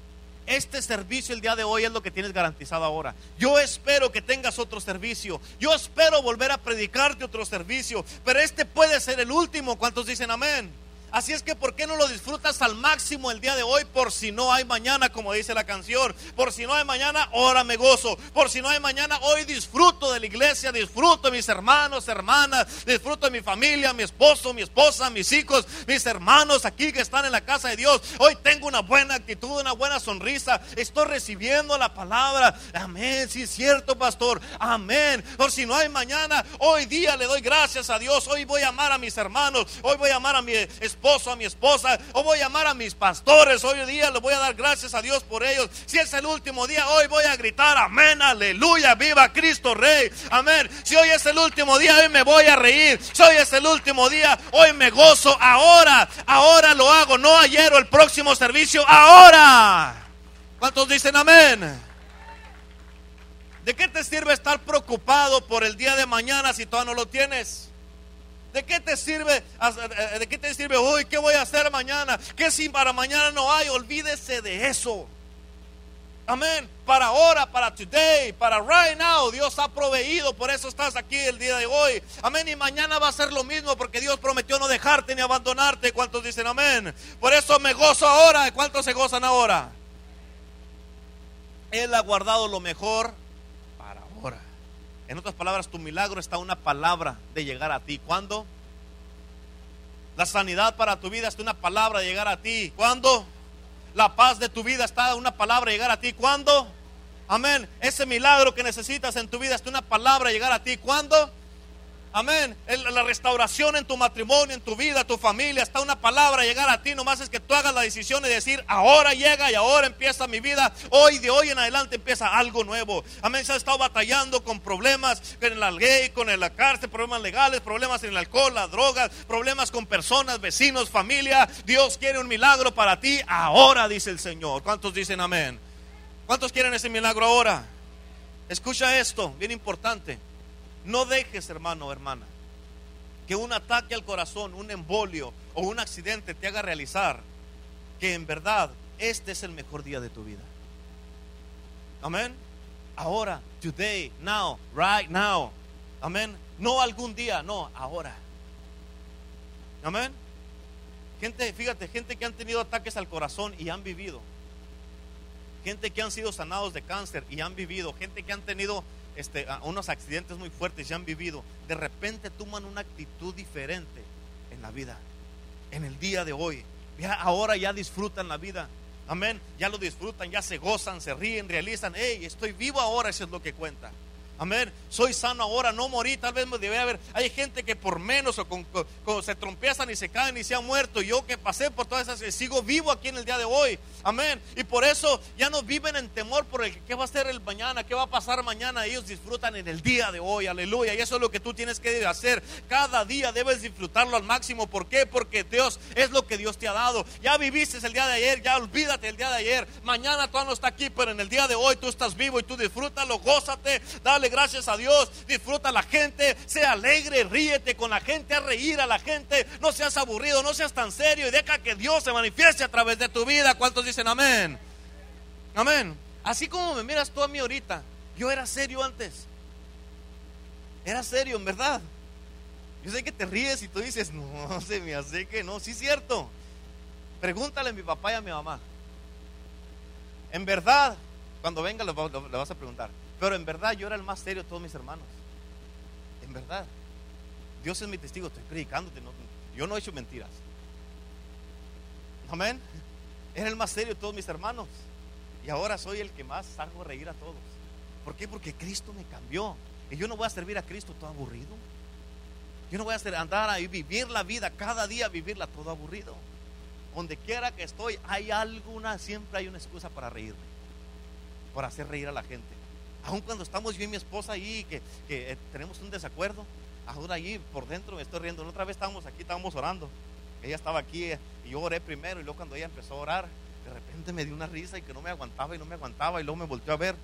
este servicio el día de hoy es lo que tienes garantizado ahora. Yo espero que tengas otro servicio. Yo espero volver a predicarte otro servicio. Pero este puede ser el último. ¿Cuántos dicen amén? Así es que, ¿por qué no lo disfrutas al máximo el día de hoy? Por si no hay mañana, como dice la canción. Por si no hay mañana, ahora me gozo. Por si no hay mañana, hoy disfruto de la iglesia, disfruto de mis hermanos, hermanas, disfruto de mi familia, mi esposo, mi esposa, mis hijos, mis hermanos aquí que están en la casa de Dios. Hoy tengo una buena actitud, una buena sonrisa. Estoy recibiendo la palabra. Amén. Sí, es cierto, pastor. Amén. Por si no hay mañana, hoy día le doy gracias a Dios. Hoy voy a amar a mis hermanos. Hoy voy a amar a mi esposa esposo, a mi esposa, o voy a llamar a mis pastores. Hoy día le voy a dar gracias a Dios por ellos. Si es el último día, hoy voy a gritar amén, aleluya, viva Cristo Rey. Amén. Si hoy es el último día, hoy me voy a reír. Si hoy es el último día, hoy me gozo. Ahora, ahora lo hago, no ayer o el próximo servicio, ahora. ¿Cuántos dicen amén? ¿De qué te sirve estar preocupado por el día de mañana si todavía no lo tienes? ¿De qué te sirve? ¿De qué te sirve hoy? ¿Qué voy a hacer mañana? ¿Qué si para mañana no hay? Olvídese de eso. Amén. Para ahora, para today, para right now, Dios ha proveído. Por eso estás aquí el día de hoy. Amén. Y mañana va a ser lo mismo porque Dios prometió no dejarte ni abandonarte. ¿Cuántos dicen amén? Por eso me gozo ahora. ¿Cuántos se gozan ahora? Él ha guardado lo mejor en otras palabras, tu milagro está una palabra de llegar a ti. ¿Cuándo? La sanidad para tu vida está una palabra de llegar a ti. ¿Cuándo? La paz de tu vida está una palabra de llegar a ti. ¿Cuándo? Amén. Ese milagro que necesitas en tu vida está una palabra de llegar a ti. ¿Cuándo? Amén. La restauración en tu matrimonio, en tu vida, tu familia, está una palabra llegar a ti. Nomás es que tú hagas la decisión de decir, ahora llega y ahora empieza mi vida. Hoy, de hoy en adelante, empieza algo nuevo. Amén. Se ha estado batallando con problemas en la ley, con la cárcel, problemas legales, problemas en el alcohol, las drogas, problemas con personas, vecinos, familia. Dios quiere un milagro para ti ahora, dice el Señor. ¿Cuántos dicen amén? ¿Cuántos quieren ese milagro ahora? Escucha esto, bien importante. No dejes, hermano o hermana, que un ataque al corazón, un embolio o un accidente te haga realizar que en verdad este es el mejor día de tu vida. Amén. Ahora, today, now, right now. Amén. No algún día, no, ahora. Amén. Gente, fíjate, gente que han tenido ataques al corazón y han vivido. Gente que han sido sanados de cáncer y han vivido. Gente que han tenido este, unos accidentes muy fuertes y han vivido, de repente toman una actitud diferente en la vida, en el día de hoy. Ya, ahora ya disfrutan la vida. Amén. Ya lo disfrutan, ya se gozan, se ríen, realizan. Hey, estoy vivo ahora, eso es lo que cuenta. Amén. Soy sano ahora, no morí. Tal vez me debe haber. Hay gente que por menos o se trompiezan y se caen y se han muerto. Yo que pasé por todas esas, sigo vivo aquí en el día de hoy. Amén. Y por eso ya no viven en temor por el que va a ser el mañana, qué va a pasar mañana. Ellos disfrutan en el día de hoy. Aleluya. Y eso es lo que tú tienes que hacer. Cada día debes disfrutarlo al máximo. ¿Por qué? Porque Dios es lo que Dios te ha dado. Ya viviste el día de ayer, ya olvídate el día de ayer. Mañana todavía no está aquí, pero en el día de hoy tú estás vivo y tú disfrútalo, gózate, dale gracias a Dios, disfruta a la gente, sea alegre, ríete con la gente, a reír a la gente, no seas aburrido, no seas tan serio y deja que Dios se manifieste a través de tu vida. ¿Cuántos dicen amén? Amén. Así como me miras tú a mí ahorita, yo era serio antes. Era serio, en verdad. Yo sé que te ríes y tú dices, no, se me hace que no, sí es cierto. Pregúntale a mi papá y a mi mamá. En verdad, cuando venga le vas a preguntar. Pero en verdad yo era el más serio de todos mis hermanos. En verdad. Dios es mi testigo, estoy predicándote. yo no he hecho mentiras. Amén. Era el más serio de todos mis hermanos. Y ahora soy el que más hago reír a todos. ¿Por qué? Porque Cristo me cambió. Y yo no voy a servir a Cristo todo aburrido. Yo no voy a andar ahí, vivir la vida, cada día vivirla todo aburrido. Donde quiera que estoy, hay alguna, siempre hay una excusa para reírme. Para hacer reír a la gente. Aun cuando estamos yo y mi esposa ahí, que, que eh, tenemos un desacuerdo, ahora ahí por dentro me estoy riendo. La otra vez estábamos aquí, estábamos orando. Ella estaba aquí eh, y yo oré primero y luego cuando ella empezó a orar, de repente me dio una risa y que no me aguantaba y no me aguantaba y luego me volteó a ver.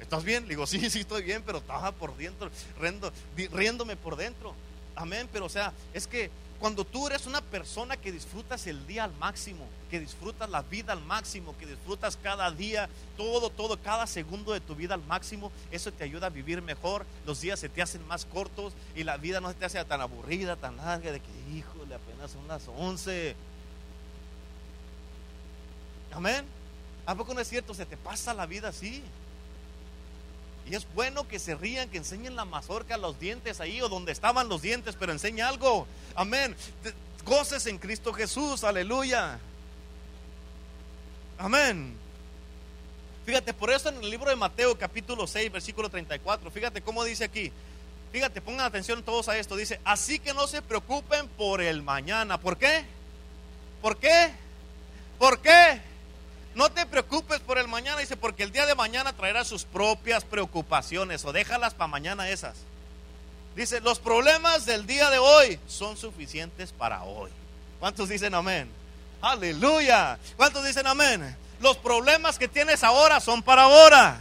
¿Estás bien? Le digo, sí, sí estoy bien, pero estaba por dentro, riendo, riéndome por dentro. Amén, pero o sea, es que cuando tú eres una persona que disfrutas el día al máximo, que disfrutas la vida al máximo, que disfrutas cada día, todo, todo, cada segundo de tu vida al máximo, eso te ayuda a vivir mejor. Los días se te hacen más cortos y la vida no se te hace tan aburrida, tan larga, de que, híjole, apenas son las 11. Amén. ¿A poco no es cierto? Se te pasa la vida así. Y es bueno que se rían, que enseñen la mazorca, los dientes ahí o donde estaban los dientes, pero enseña algo. Amén. Goces en Cristo Jesús, aleluya. Amén. Fíjate, por eso en el libro de Mateo capítulo 6, versículo 34, fíjate cómo dice aquí. Fíjate, pongan atención todos a esto. Dice, así que no se preocupen por el mañana. ¿Por qué? ¿Por qué? ¿Por qué? No te preocupes por el mañana, dice, porque el día de mañana traerá sus propias preocupaciones o déjalas para mañana esas. Dice, los problemas del día de hoy son suficientes para hoy. ¿Cuántos dicen amén? Aleluya. ¿Cuántos dicen amén? Los problemas que tienes ahora son para ahora.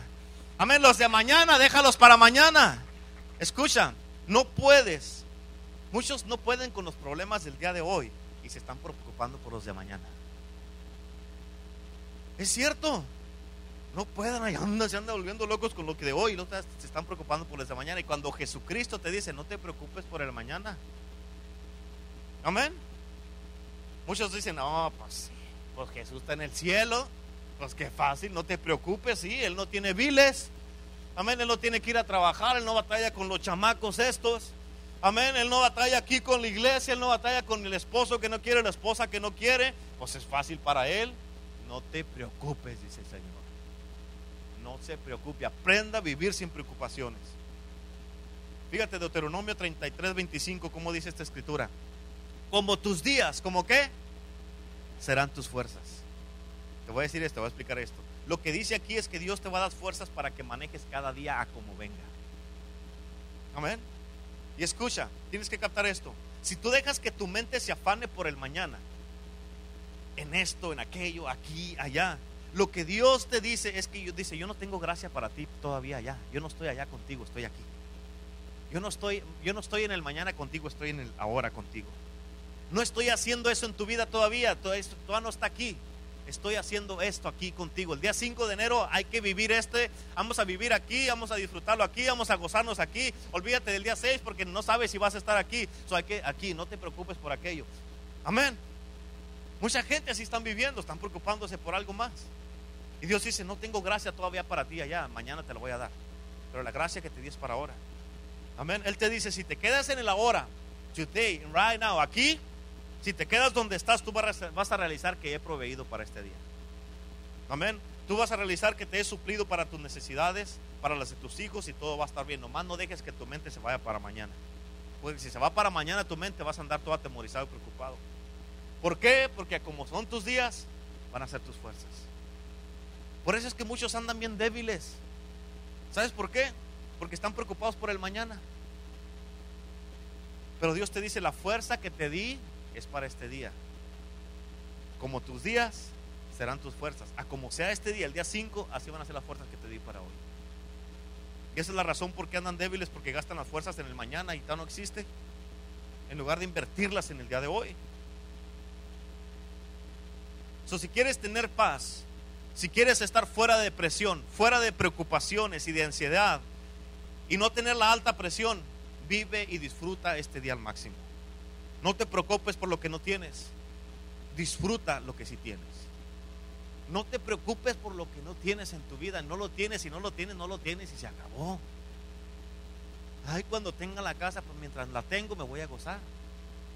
Amén. Los de mañana, déjalos para mañana. Escucha, no puedes. Muchos no pueden con los problemas del día de hoy y se están preocupando por los de mañana. Es cierto. No pueden, ahí se andan volviendo locos con lo que de hoy, no se están preocupando por de mañana. Y cuando Jesucristo te dice, no te preocupes por el mañana. Amén. Muchos dicen, no, pues, pues Jesús está en el cielo. Pues qué fácil, no te preocupes, sí, Él no tiene viles. Amén, Él no tiene que ir a trabajar, Él no batalla con los chamacos estos. Amén, Él no batalla aquí con la iglesia, Él no batalla con el esposo que no quiere, la esposa que no quiere. Pues es fácil para Él. No te preocupes, dice el Señor. No se preocupe, aprenda a vivir sin preocupaciones. Fíjate Deuteronomio 33, 25, cómo dice esta escritura. Como tus días, ¿como qué? Serán tus fuerzas. Te voy a decir esto, te voy a explicar esto. Lo que dice aquí es que Dios te va a dar fuerzas para que manejes cada día a como venga. Amén. Y escucha, tienes que captar esto. Si tú dejas que tu mente se afane por el mañana, en esto, en aquello, aquí, allá. Lo que Dios te dice es que yo dice, yo no tengo gracia para ti todavía allá. Yo no estoy allá contigo, estoy aquí. Yo no estoy, yo no estoy en el mañana contigo, estoy en el ahora contigo. No estoy haciendo eso en tu vida todavía, todavía no está aquí. Estoy haciendo esto aquí contigo. El día 5 de enero hay que vivir este. Vamos a vivir aquí, vamos a disfrutarlo aquí, vamos a gozarnos aquí. Olvídate del día 6 porque no sabes si vas a estar aquí. So, hay que, aquí, no te preocupes por aquello. Amén. Mucha gente así están viviendo, están preocupándose por algo más. Y Dios dice, no tengo gracia todavía para ti allá, mañana te la voy a dar. Pero la gracia que te di es para ahora. Amén. Él te dice, si te quedas en el ahora, today, right now, aquí, si te quedas donde estás, tú vas a realizar que he proveído para este día. Amén. Tú vas a realizar que te he suplido para tus necesidades, para las de tus hijos y todo va a estar bien. Nomás no dejes que tu mente se vaya para mañana. Porque si se va para mañana tu mente vas a andar todo atemorizado y preocupado. ¿Por qué? Porque como son tus días, van a ser tus fuerzas. Por eso es que muchos andan bien débiles. ¿Sabes por qué? Porque están preocupados por el mañana. Pero Dios te dice, la fuerza que te di es para este día. Como tus días serán tus fuerzas. A como sea este día, el día 5, así van a ser las fuerzas que te di para hoy. Y esa es la razón por qué andan débiles, porque gastan las fuerzas en el mañana y tal no existe. En lugar de invertirlas en el día de hoy si quieres tener paz, si quieres estar fuera de presión, fuera de preocupaciones y de ansiedad, y no tener la alta presión, vive y disfruta este día al máximo. No te preocupes por lo que no tienes, disfruta lo que sí tienes. No te preocupes por lo que no tienes en tu vida, no lo tienes, si no lo tienes, no lo tienes y se acabó. Ay, cuando tenga la casa, pues mientras la tengo me voy a gozar.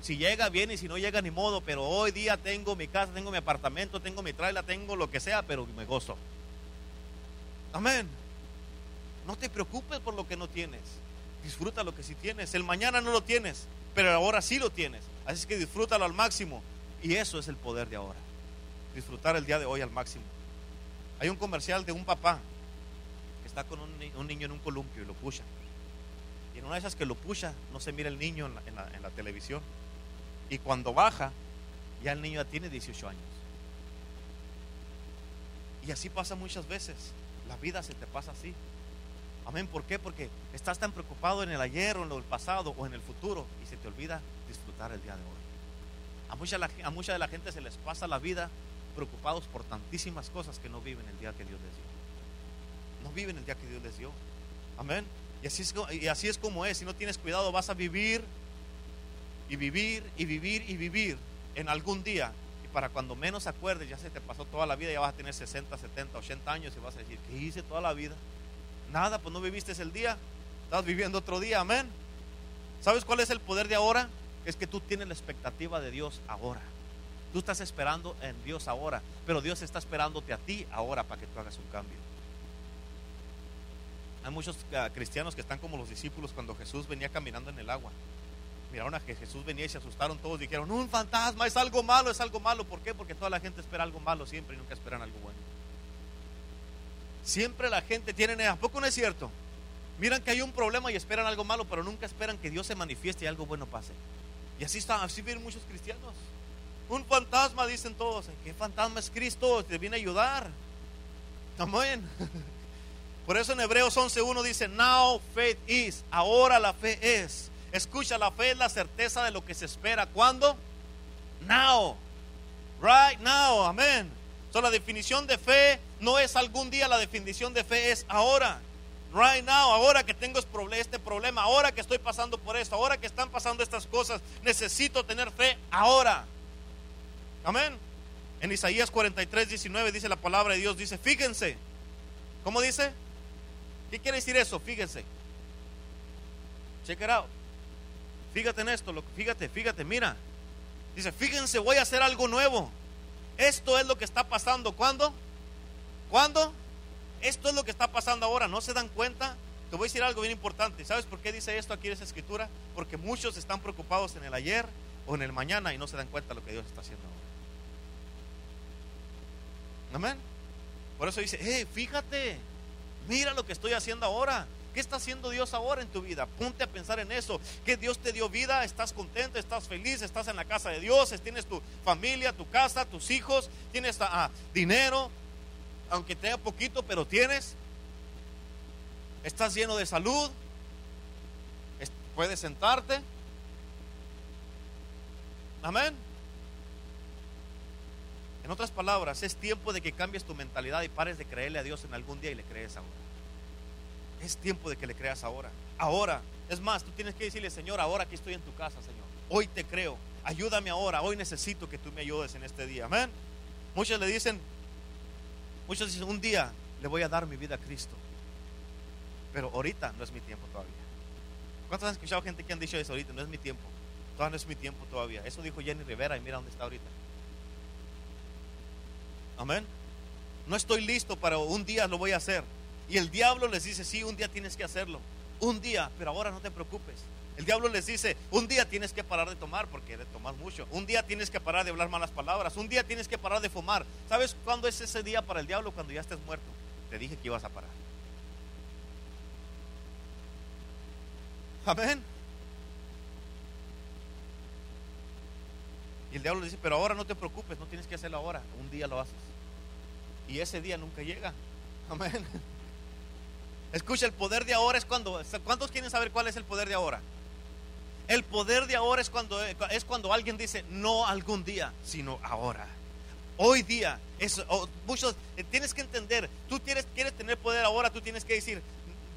Si llega bien y si no llega ni modo, pero hoy día tengo mi casa, tengo mi apartamento, tengo mi trailer, tengo lo que sea, pero me gozo. Amén. No te preocupes por lo que no tienes. Disfruta lo que sí tienes. El mañana no lo tienes, pero ahora sí lo tienes. Así es que disfrútalo al máximo. Y eso es el poder de ahora. Disfrutar el día de hoy al máximo. Hay un comercial de un papá que está con un, niño en un columpio y lo pucha. Y en una de esas que lo pucha, no se mira el niño en la televisión y cuando baja, ya el niño ya tiene 18 años. Y así pasa muchas veces. La vida se te pasa así. Amén. ¿Por qué? Porque estás tan preocupado en el ayer o en el pasado o en el futuro y se te olvida disfrutar el día de hoy. A mucha, a mucha de la gente se les pasa la vida preocupados por tantísimas cosas que no viven el día que Dios les dio. No viven el día que Dios les dio. Amén. Y así, es, y así es como es. Si no tienes cuidado, vas a vivir y vivir y vivir y vivir en algún día. Y para cuando menos acuerdes, ya se te pasó toda la vida, ya vas a tener 60, 70, 80 años y vas a decir, ¿qué hice toda la vida? Nada, pues no viviste el día. Estás viviendo otro día. Amén. ¿Sabes cuál es el poder de ahora? Es que tú tienes la expectativa de Dios ahora. Tú estás esperando en Dios ahora, pero Dios está esperándote a ti ahora para que tú hagas un cambio. Hay muchos ah, cristianos que están como los discípulos cuando Jesús venía caminando en el agua. Miraron a que Jesús venía y se asustaron todos. Dijeron, un fantasma, es algo malo, es algo malo. ¿Por qué? Porque toda la gente espera algo malo siempre y nunca esperan algo bueno. Siempre la gente tiene, ¿a poco no es cierto? Miran que hay un problema y esperan algo malo, pero nunca esperan que Dios se manifieste y algo bueno pase. Y así están, así viven muchos cristianos. Un fantasma, dicen todos. ¿Qué fantasma es Cristo? Te viene a ayudar. Amén. Por eso en Hebreos 11.1 dice, now faith is. Ahora la fe es. Escucha, la fe es la certeza de lo que se espera. ¿Cuándo? Now. Right now. Amén. So, la definición de fe no es algún día, la definición de fe es ahora. Right now, ahora que tengo este problema, ahora que estoy pasando por esto, ahora que están pasando estas cosas, necesito tener fe ahora. Amén. En Isaías 43, 19 dice la palabra de Dios, dice, fíjense. ¿Cómo dice? ¿Qué quiere decir eso? Fíjense. Check it out. Fíjate en esto, fíjate, fíjate, mira. Dice, fíjense, voy a hacer algo nuevo. Esto es lo que está pasando. ¿Cuándo? ¿Cuándo? Esto es lo que está pasando ahora. ¿No se dan cuenta? Te voy a decir algo bien importante. ¿Sabes por qué dice esto aquí en esa escritura? Porque muchos están preocupados en el ayer o en el mañana y no se dan cuenta de lo que Dios está haciendo ahora. Amén. Por eso dice, hey, fíjate, mira lo que estoy haciendo ahora. ¿Qué está haciendo Dios ahora en tu vida? Ponte a pensar en eso. Que Dios te dio vida, estás contento, estás feliz, estás en la casa de Dios, tienes tu familia, tu casa, tus hijos, tienes ah, dinero, aunque tenga poquito, pero tienes. Estás lleno de salud, puedes sentarte. Amén. En otras palabras, es tiempo de que cambies tu mentalidad y pares de creerle a Dios en algún día y le crees ahora. Es tiempo de que le creas ahora. Ahora. Es más, tú tienes que decirle, Señor, ahora que estoy en tu casa, Señor. Hoy te creo. Ayúdame ahora. Hoy necesito que tú me ayudes en este día. Amén. Muchos le dicen, muchos dicen, un día le voy a dar mi vida a Cristo. Pero ahorita no es mi tiempo todavía. ¿Cuántos han escuchado gente que han dicho eso ahorita? No es mi tiempo. Todavía no es mi tiempo todavía. Eso dijo Jenny Rivera y mira dónde está ahorita. Amén. No estoy listo para un día lo voy a hacer. Y el diablo les dice, sí, un día tienes que hacerlo. Un día, pero ahora no te preocupes. El diablo les dice, un día tienes que parar de tomar porque de tomar mucho. Un día tienes que parar de hablar malas palabras. Un día tienes que parar de fumar. ¿Sabes cuándo es ese día para el diablo? Cuando ya estés muerto. Te dije que ibas a parar. Amén. Y el diablo le dice, pero ahora no te preocupes, no tienes que hacerlo ahora, un día lo haces. Y ese día nunca llega. Amén. Escucha, el poder de ahora es cuando, ¿cuántos quieren saber cuál es el poder de ahora? El poder de ahora es cuando, es cuando alguien dice, no algún día, sino ahora. Hoy día, es, muchos, eh, tienes que entender, tú quieres tener poder ahora, tú tienes que decir,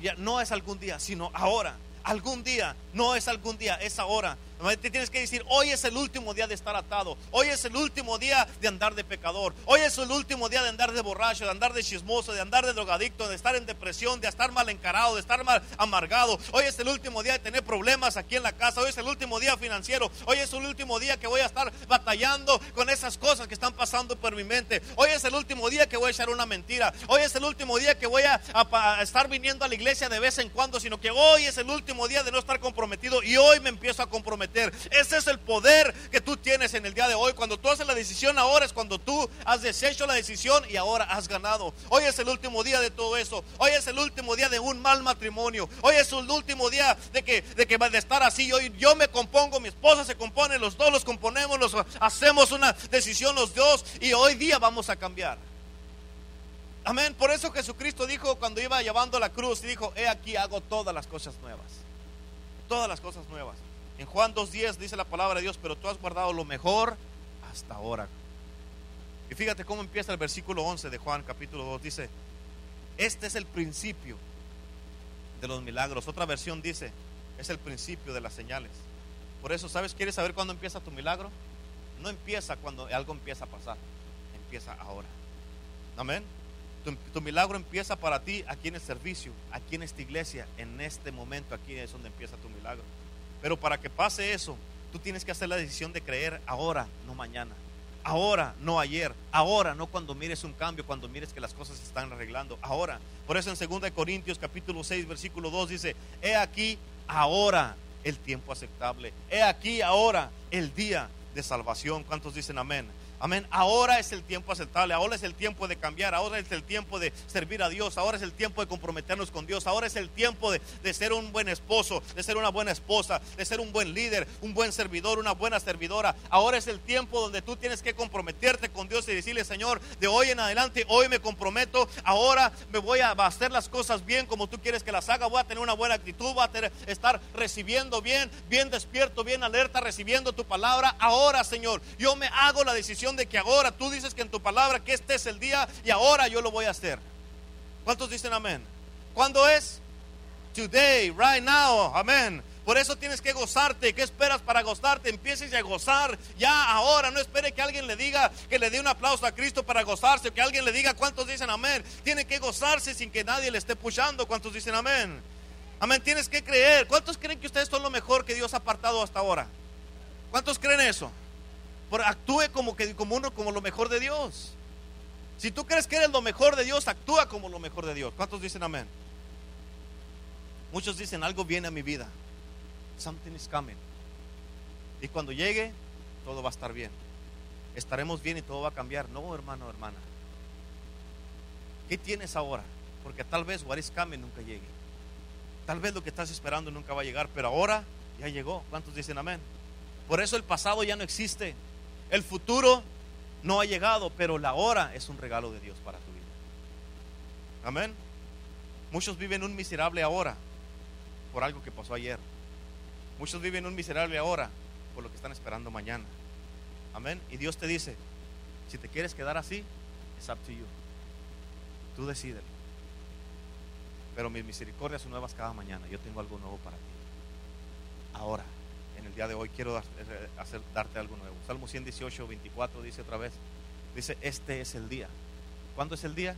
ya, no es algún día, sino ahora. Algún día, no es algún día, es ahora. Te tienes que decir, hoy es el último día de estar atado. Hoy es el último día de andar de pecador. Hoy es el último día de andar de borracho, de andar de chismoso, de andar de drogadicto, de estar en depresión, de estar mal encarado, de estar mal amargado. Hoy es el último día de tener problemas aquí en la casa. Hoy es el último día financiero. Hoy es el último día que voy a estar batallando con esas cosas que están pasando por mi mente. Hoy es el último día que voy a echar una mentira. Hoy es el último día que voy a, a estar viniendo a la iglesia de vez en cuando, sino que hoy es el último día de no estar comprometido y hoy me empiezo a comprometer ese es el poder que tú tienes en el día de hoy. Cuando tú haces la decisión ahora es cuando tú has deshecho la decisión y ahora has ganado. Hoy es el último día de todo eso. Hoy es el último día de un mal matrimonio. Hoy es el último día de que de que de estar así. Hoy yo me compongo, mi esposa se compone, los dos los componemos, los hacemos una decisión los dos y hoy día vamos a cambiar. Amén. Por eso Jesucristo dijo cuando iba llevando la cruz, dijo, he aquí hago todas las cosas nuevas. Todas las cosas nuevas. En Juan 2.10 dice la palabra de Dios, pero tú has guardado lo mejor hasta ahora. Y fíjate cómo empieza el versículo 11 de Juan capítulo 2. Dice, este es el principio de los milagros. Otra versión dice, es el principio de las señales. Por eso, ¿sabes? ¿Quieres saber cuándo empieza tu milagro? No empieza cuando algo empieza a pasar, empieza ahora. Amén. Tu, tu, milagro empieza para ti aquí en el servicio, aquí en esta iglesia, en este momento, aquí es donde empieza tu milagro. Pero para que pase eso, tú tienes que hacer la decisión de creer ahora, no mañana. Ahora, no ayer. Ahora, no cuando mires un cambio, cuando mires que las cosas se están arreglando. Ahora. Por eso en 2 Corintios capítulo 6, versículo 2 dice, he aquí ahora el tiempo aceptable. He aquí ahora el día de salvación. ¿Cuántos dicen amén? Amén. Ahora es el tiempo aceptable, ahora es el tiempo de cambiar, ahora es el tiempo de servir a Dios, ahora es el tiempo de comprometernos con Dios, ahora es el tiempo de, de, ser un buen esposo, de ser una buena esposa, de ser un buen líder, un buen servidor, una buena servidora. Ahora es el tiempo donde tú tienes que comprometerte con Dios y decirle, Señor, de hoy en adelante, hoy me comprometo, ahora me voy a hacer las cosas bien como tú quieres que las haga, voy a tener una buena actitud, voy a estar recibiendo bien, bien despierto, bien alerta, recibiendo tu palabra. Ahora, Señor, yo me hago la decisión de que ahora tú dices que en tu palabra que este es el día y ahora yo lo voy a hacer. ¿Cuántos dicen amén? ¿Cuándo es? Today, right now, amén. Por eso tienes que gozarte. ¿Qué esperas para gozarte? Empieces a gozar ya ahora. No espere que alguien le diga que le dé un aplauso a Cristo para gozarse. O que alguien le diga cuántos dicen amén. Tiene que gozarse sin que nadie le esté puchando. ¿Cuántos dicen amén? Amén. Tienes que creer. ¿Cuántos creen que ustedes son lo mejor que Dios ha apartado hasta ahora? ¿Cuántos creen eso? Actúe como, que, como uno, como lo mejor de Dios. Si tú crees que eres lo mejor de Dios, actúa como lo mejor de Dios. ¿Cuántos dicen amén? Muchos dicen, algo viene a mi vida. Something is coming. Y cuando llegue, todo va a estar bien. Estaremos bien y todo va a cambiar. No, hermano, hermana. ¿Qué tienes ahora? Porque tal vez what is coming nunca llegue. Tal vez lo que estás esperando nunca va a llegar, pero ahora ya llegó. ¿Cuántos dicen amén? Por eso el pasado ya no existe. El futuro no ha llegado, pero la hora es un regalo de Dios para tu vida. Amén. Muchos viven un miserable ahora por algo que pasó ayer. Muchos viven un miserable ahora por lo que están esperando mañana. Amén. Y Dios te dice, si te quieres quedar así, es up to you. Tú decides. Pero mis misericordias son nuevas cada mañana. Yo tengo algo nuevo para ti. Ahora el día de hoy quiero hacer, darte algo nuevo. Salmo 118, 24 dice otra vez, dice, este es el día. ¿Cuándo es el día?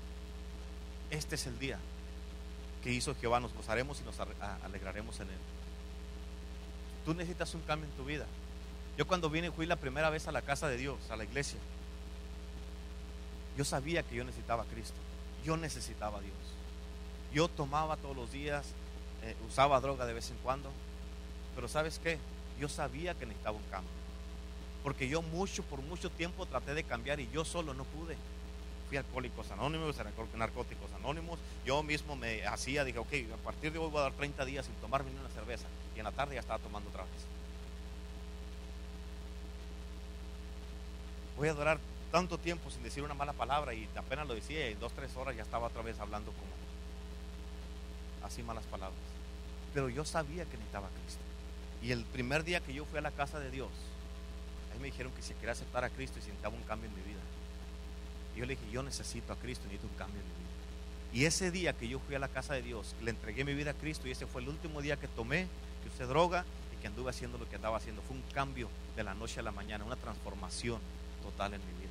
Este es el día que hizo Jehová, nos gozaremos y nos alegraremos en él. Tú necesitas un cambio en tu vida. Yo cuando vine fui la primera vez a la casa de Dios, a la iglesia. Yo sabía que yo necesitaba a Cristo. Yo necesitaba a Dios. Yo tomaba todos los días, eh, usaba droga de vez en cuando. Pero ¿sabes qué? Yo sabía que necesitaba un cambio. Porque yo mucho, por mucho tiempo traté de cambiar y yo solo no pude. Fui a alcohólicos anónimos, narcóticos anónimos. Yo mismo me hacía, dije, ok, a partir de hoy voy a dar 30 días sin tomarme ni una cerveza. Y en la tarde ya estaba tomando otra vez. Voy a durar tanto tiempo sin decir una mala palabra y apenas lo decía y dos, tres horas ya estaba otra vez hablando como así malas palabras. Pero yo sabía que necesitaba Cristo. Y el primer día que yo fui a la casa de Dios, ahí me dijeron que si quería aceptar a Cristo y si necesitaba un cambio en mi vida. Y yo le dije, yo necesito a Cristo, necesito un cambio en mi vida. Y ese día que yo fui a la casa de Dios, le entregué mi vida a Cristo y ese fue el último día que tomé, que usé droga y que anduve haciendo lo que andaba haciendo. Fue un cambio de la noche a la mañana, una transformación total en mi vida.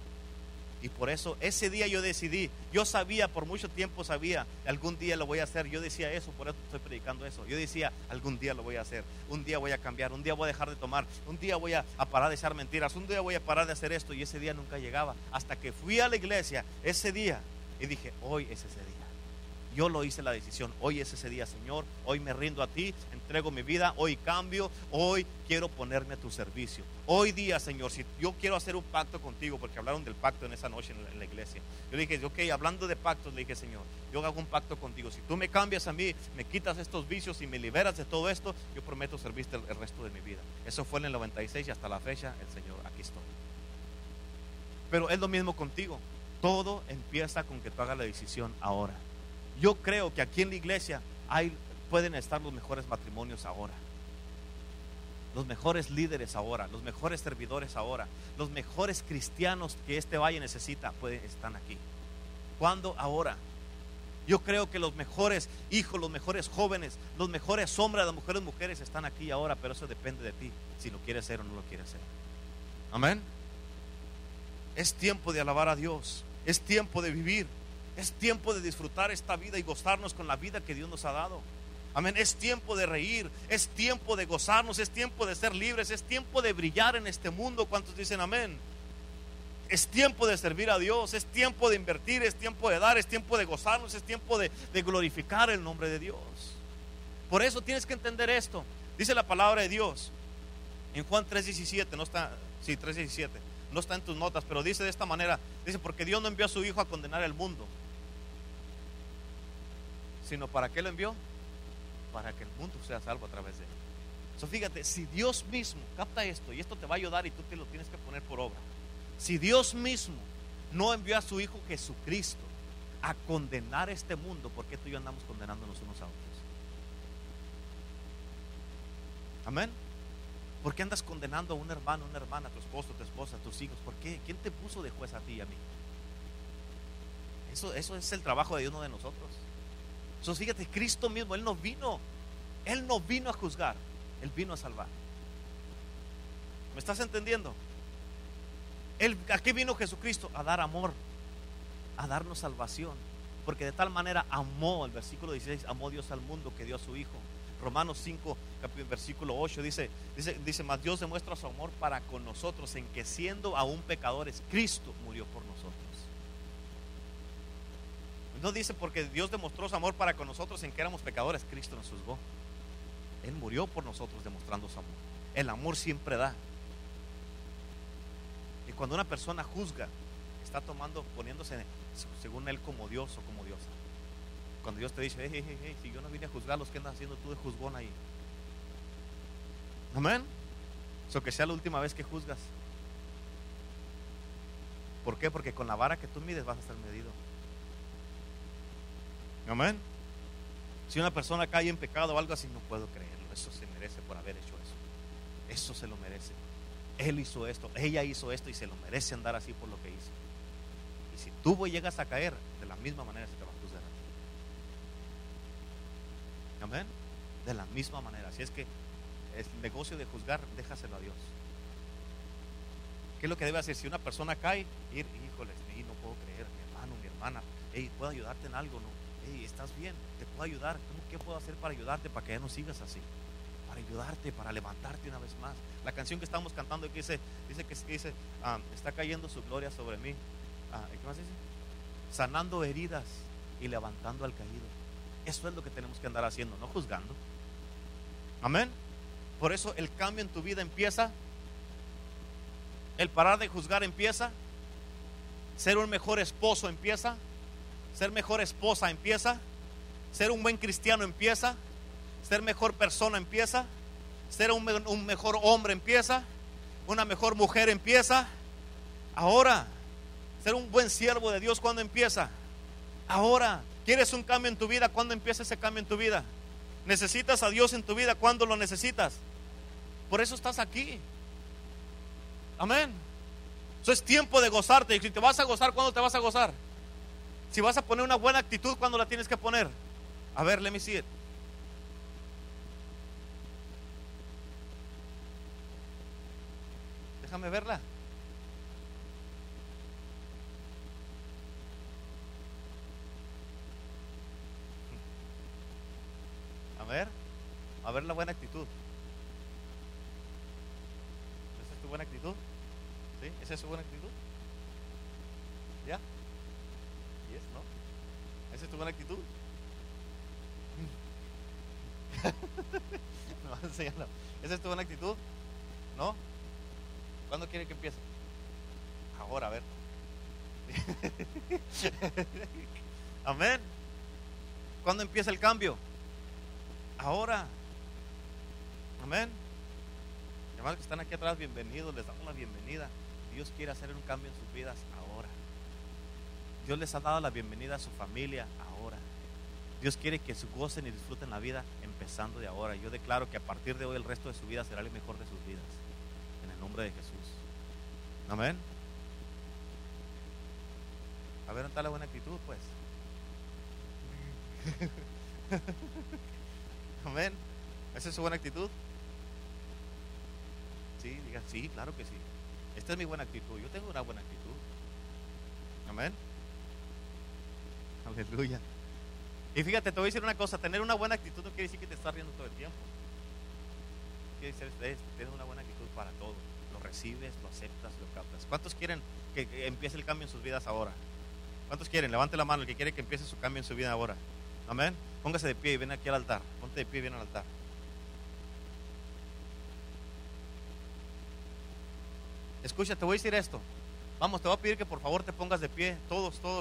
Y por eso ese día yo decidí, yo sabía, por mucho tiempo sabía, algún día lo voy a hacer. Yo decía eso, por eso estoy predicando eso. Yo decía, algún día lo voy a hacer, un día voy a cambiar, un día voy a dejar de tomar, un día voy a, parar de echar mentiras, un día voy a parar de hacer esto. Y ese día nunca llegaba. Hasta que fui a la iglesia ese día y dije, hoy es ese día. Yo lo hice la decisión. Hoy es ese día, Señor. Hoy me rindo a ti, entrego mi vida. Hoy cambio. Hoy quiero ponerme a tu servicio. Hoy día, Señor, si yo quiero hacer un pacto contigo, porque hablaron del pacto en esa noche en la, iglesia. Yo dije, ok, hablando de pactos, le dije, Señor, yo hago un pacto contigo. Si tú me cambias a mí, me quitas estos vicios y me liberas de todo esto, yo prometo servirte el, el resto de mi vida. Eso fue en el 96 y hasta la fecha, el Señor, aquí estoy. Pero es lo mismo contigo. Todo empieza con que tú hagas la decisión ahora. Yo creo que aquí en la iglesia pueden estar los mejores matrimonios ahora. los mejores líderes ahora, los mejores servidores ahora, los mejores cristianos que este valle necesita, pueden, están aquí. ¿Cuándo? Ahora. Yo creo que los mejores hijos, los mejores jóvenes, los mejores hombres, las mejores mujeres están aquí ahora, pero eso depende de ti, si lo quieres hacer o no lo quieres hacer. Amén. Es tiempo de alabar a Dios, es tiempo de vivir, es tiempo de disfrutar esta vida y gozarnos con la vida que Dios nos ha dado. Amén. Es tiempo de reír, es tiempo de gozarnos, es tiempo de ser libres, es tiempo de brillar en este mundo. ¿Cuántos dicen amén? Es tiempo de servir a Dios, es tiempo de invertir, es tiempo de dar, es tiempo de gozarnos, es tiempo de, glorificar el nombre de Dios. Por eso tienes que entender esto. Dice la palabra de Dios en Juan 3:17, no está, sí, 3:17, no está en tus notas, pero dice de esta manera, dice, porque Dios no envió a su Hijo a condenar el mundo, sino para qué lo envió? para que el mundo sea salvo a través de él. So, fíjate, si Dios mismo capta esto y esto te va a ayudar y tú te lo tienes que poner por obra. Si Dios mismo no envió a su Hijo Jesucristo a condenar este mundo, ¿por qué tú y yo andamos condenándonos unos a otros? Amén. ¿Por qué andas condenando a un hermano, una hermana, a tu esposo, a tu esposa, a tus hijos? ¿Por qué? ¿Quién te puso de juez a ti y a mí? Eso, eso es el trabajo de uno de nosotros. Entonces fíjate, Cristo mismo, Él no vino, Él no vino a juzgar, Él vino a salvar. ¿Me estás entendiendo? Él, ¿A qué vino Jesucristo? A dar amor, a darnos salvación. Porque de tal manera amó, el versículo 16, amó Dios al mundo que dio a su Hijo. Romanos 5, versículo 8 dice, dice, dice, más Dios demuestra su amor para con nosotros en que siendo aún pecadores, Cristo murió por nosotros. No dice porque Dios demostró su amor para con nosotros en que éramos pecadores, Cristo nos juzgó. Él murió por nosotros demostrando su amor. El amor siempre da. Y cuando una persona juzga, está tomando, poniéndose según él como Dios o como diosa. Cuando Dios te dice, hey, hey, hey, si yo no vine a juzgar los que andas haciendo tú de juzgón ahí. Amén. Eso que sea la última vez que juzgas. ¿Por qué? Porque con la vara que tú mides vas a estar medido. Amén. Si una persona cae en pecado o algo así, no puedo creerlo. Eso se merece por haber hecho eso. Eso se lo merece. Él hizo esto, ella hizo esto y se lo merece andar así por lo que hizo. Y si tú llegas a caer, de la misma manera se te va a juzgar Amén. De la misma manera. Así es que el negocio de juzgar, déjaselo a Dios. ¿Qué es lo que debe hacer? Si una persona cae, ir, híjole, no puedo creer, mi hermano, mi hermana, ¿puedo ayudarte en algo? No estás bien, te puedo ayudar. ¿Qué puedo hacer para ayudarte para que ya no sigas así? Para ayudarte, para levantarte una vez más. La canción que estamos cantando que dice, dice que dice, ah, está cayendo su gloria sobre mí. Ah, ¿Qué más dice? Sanando heridas y levantando al caído. Eso es lo que tenemos que andar haciendo, no juzgando. Amén. Por eso el cambio en tu vida empieza. El parar de juzgar empieza. Ser un mejor esposo empieza. Ser mejor esposa empieza. Ser un buen cristiano empieza. Ser mejor persona empieza. Ser un, mejor hombre empieza. Una mejor mujer empieza. Ahora, ser un buen siervo de Dios cuando empieza. Ahora, ¿quieres un cambio en tu vida? ¿Cuándo empieza ese cambio en tu vida? ¿Necesitas a Dios en tu vida? ¿Cuándo lo necesitas? Por eso estás aquí. Amén. Eso es tiempo de gozarte. Y si te vas a gozar, ¿cuándo te vas a gozar? Si vas a poner una buena actitud, ¿cuándo la tienes que poner? A ver, let me see it. Déjame verla. A ver, a ver la buena actitud. ¿Esa es tu buena actitud? ¿Sí? ¿Esa es su buena actitud? ¿Ya? ¿Esa es tu buena actitud? ¿Esa es tu buena actitud? ¿No? ¿Cuándo quiere que empiece? Ahora, a ver. Amén. ¿Cuándo empieza el cambio? Ahora. Amén. Hermanos que están aquí atrás, bienvenidos, les damos la bienvenida. Dios quiere hacer un cambio en sus vidas ahora. Dios les ha dado la bienvenida a su familia ahora. Dios quiere que gocen y disfruten la vida empezando de ahora. Yo declaro que a partir de hoy el resto de su vida será el mejor de sus vidas. En el nombre de Jesús. Amén. A ver, ¿dónde está la buena actitud, pues? Amén. ¿Esa es su buena actitud? Sí, diga, sí, claro que sí. Esta es mi buena actitud. Yo tengo una buena actitud. Amén. Aleluya. Y fíjate, te voy a decir una cosa, tener una buena actitud no quiere decir que te estás riendo todo el tiempo. Quiere decir es tener una buena actitud para todo. Lo recibes, lo aceptas, lo captas. ¿Cuántos quieren que, que empiece el cambio en sus vidas ahora? ¿Cuántos quieren? Levante la mano el que quiere que empiece su cambio en su vida ahora. Amén. Póngase de pie y ven aquí al altar. Ponte de pie y ven al altar. Escucha, te voy a decir esto. Vamos, te voy a pedir que por favor te pongas de pie, todos, todos.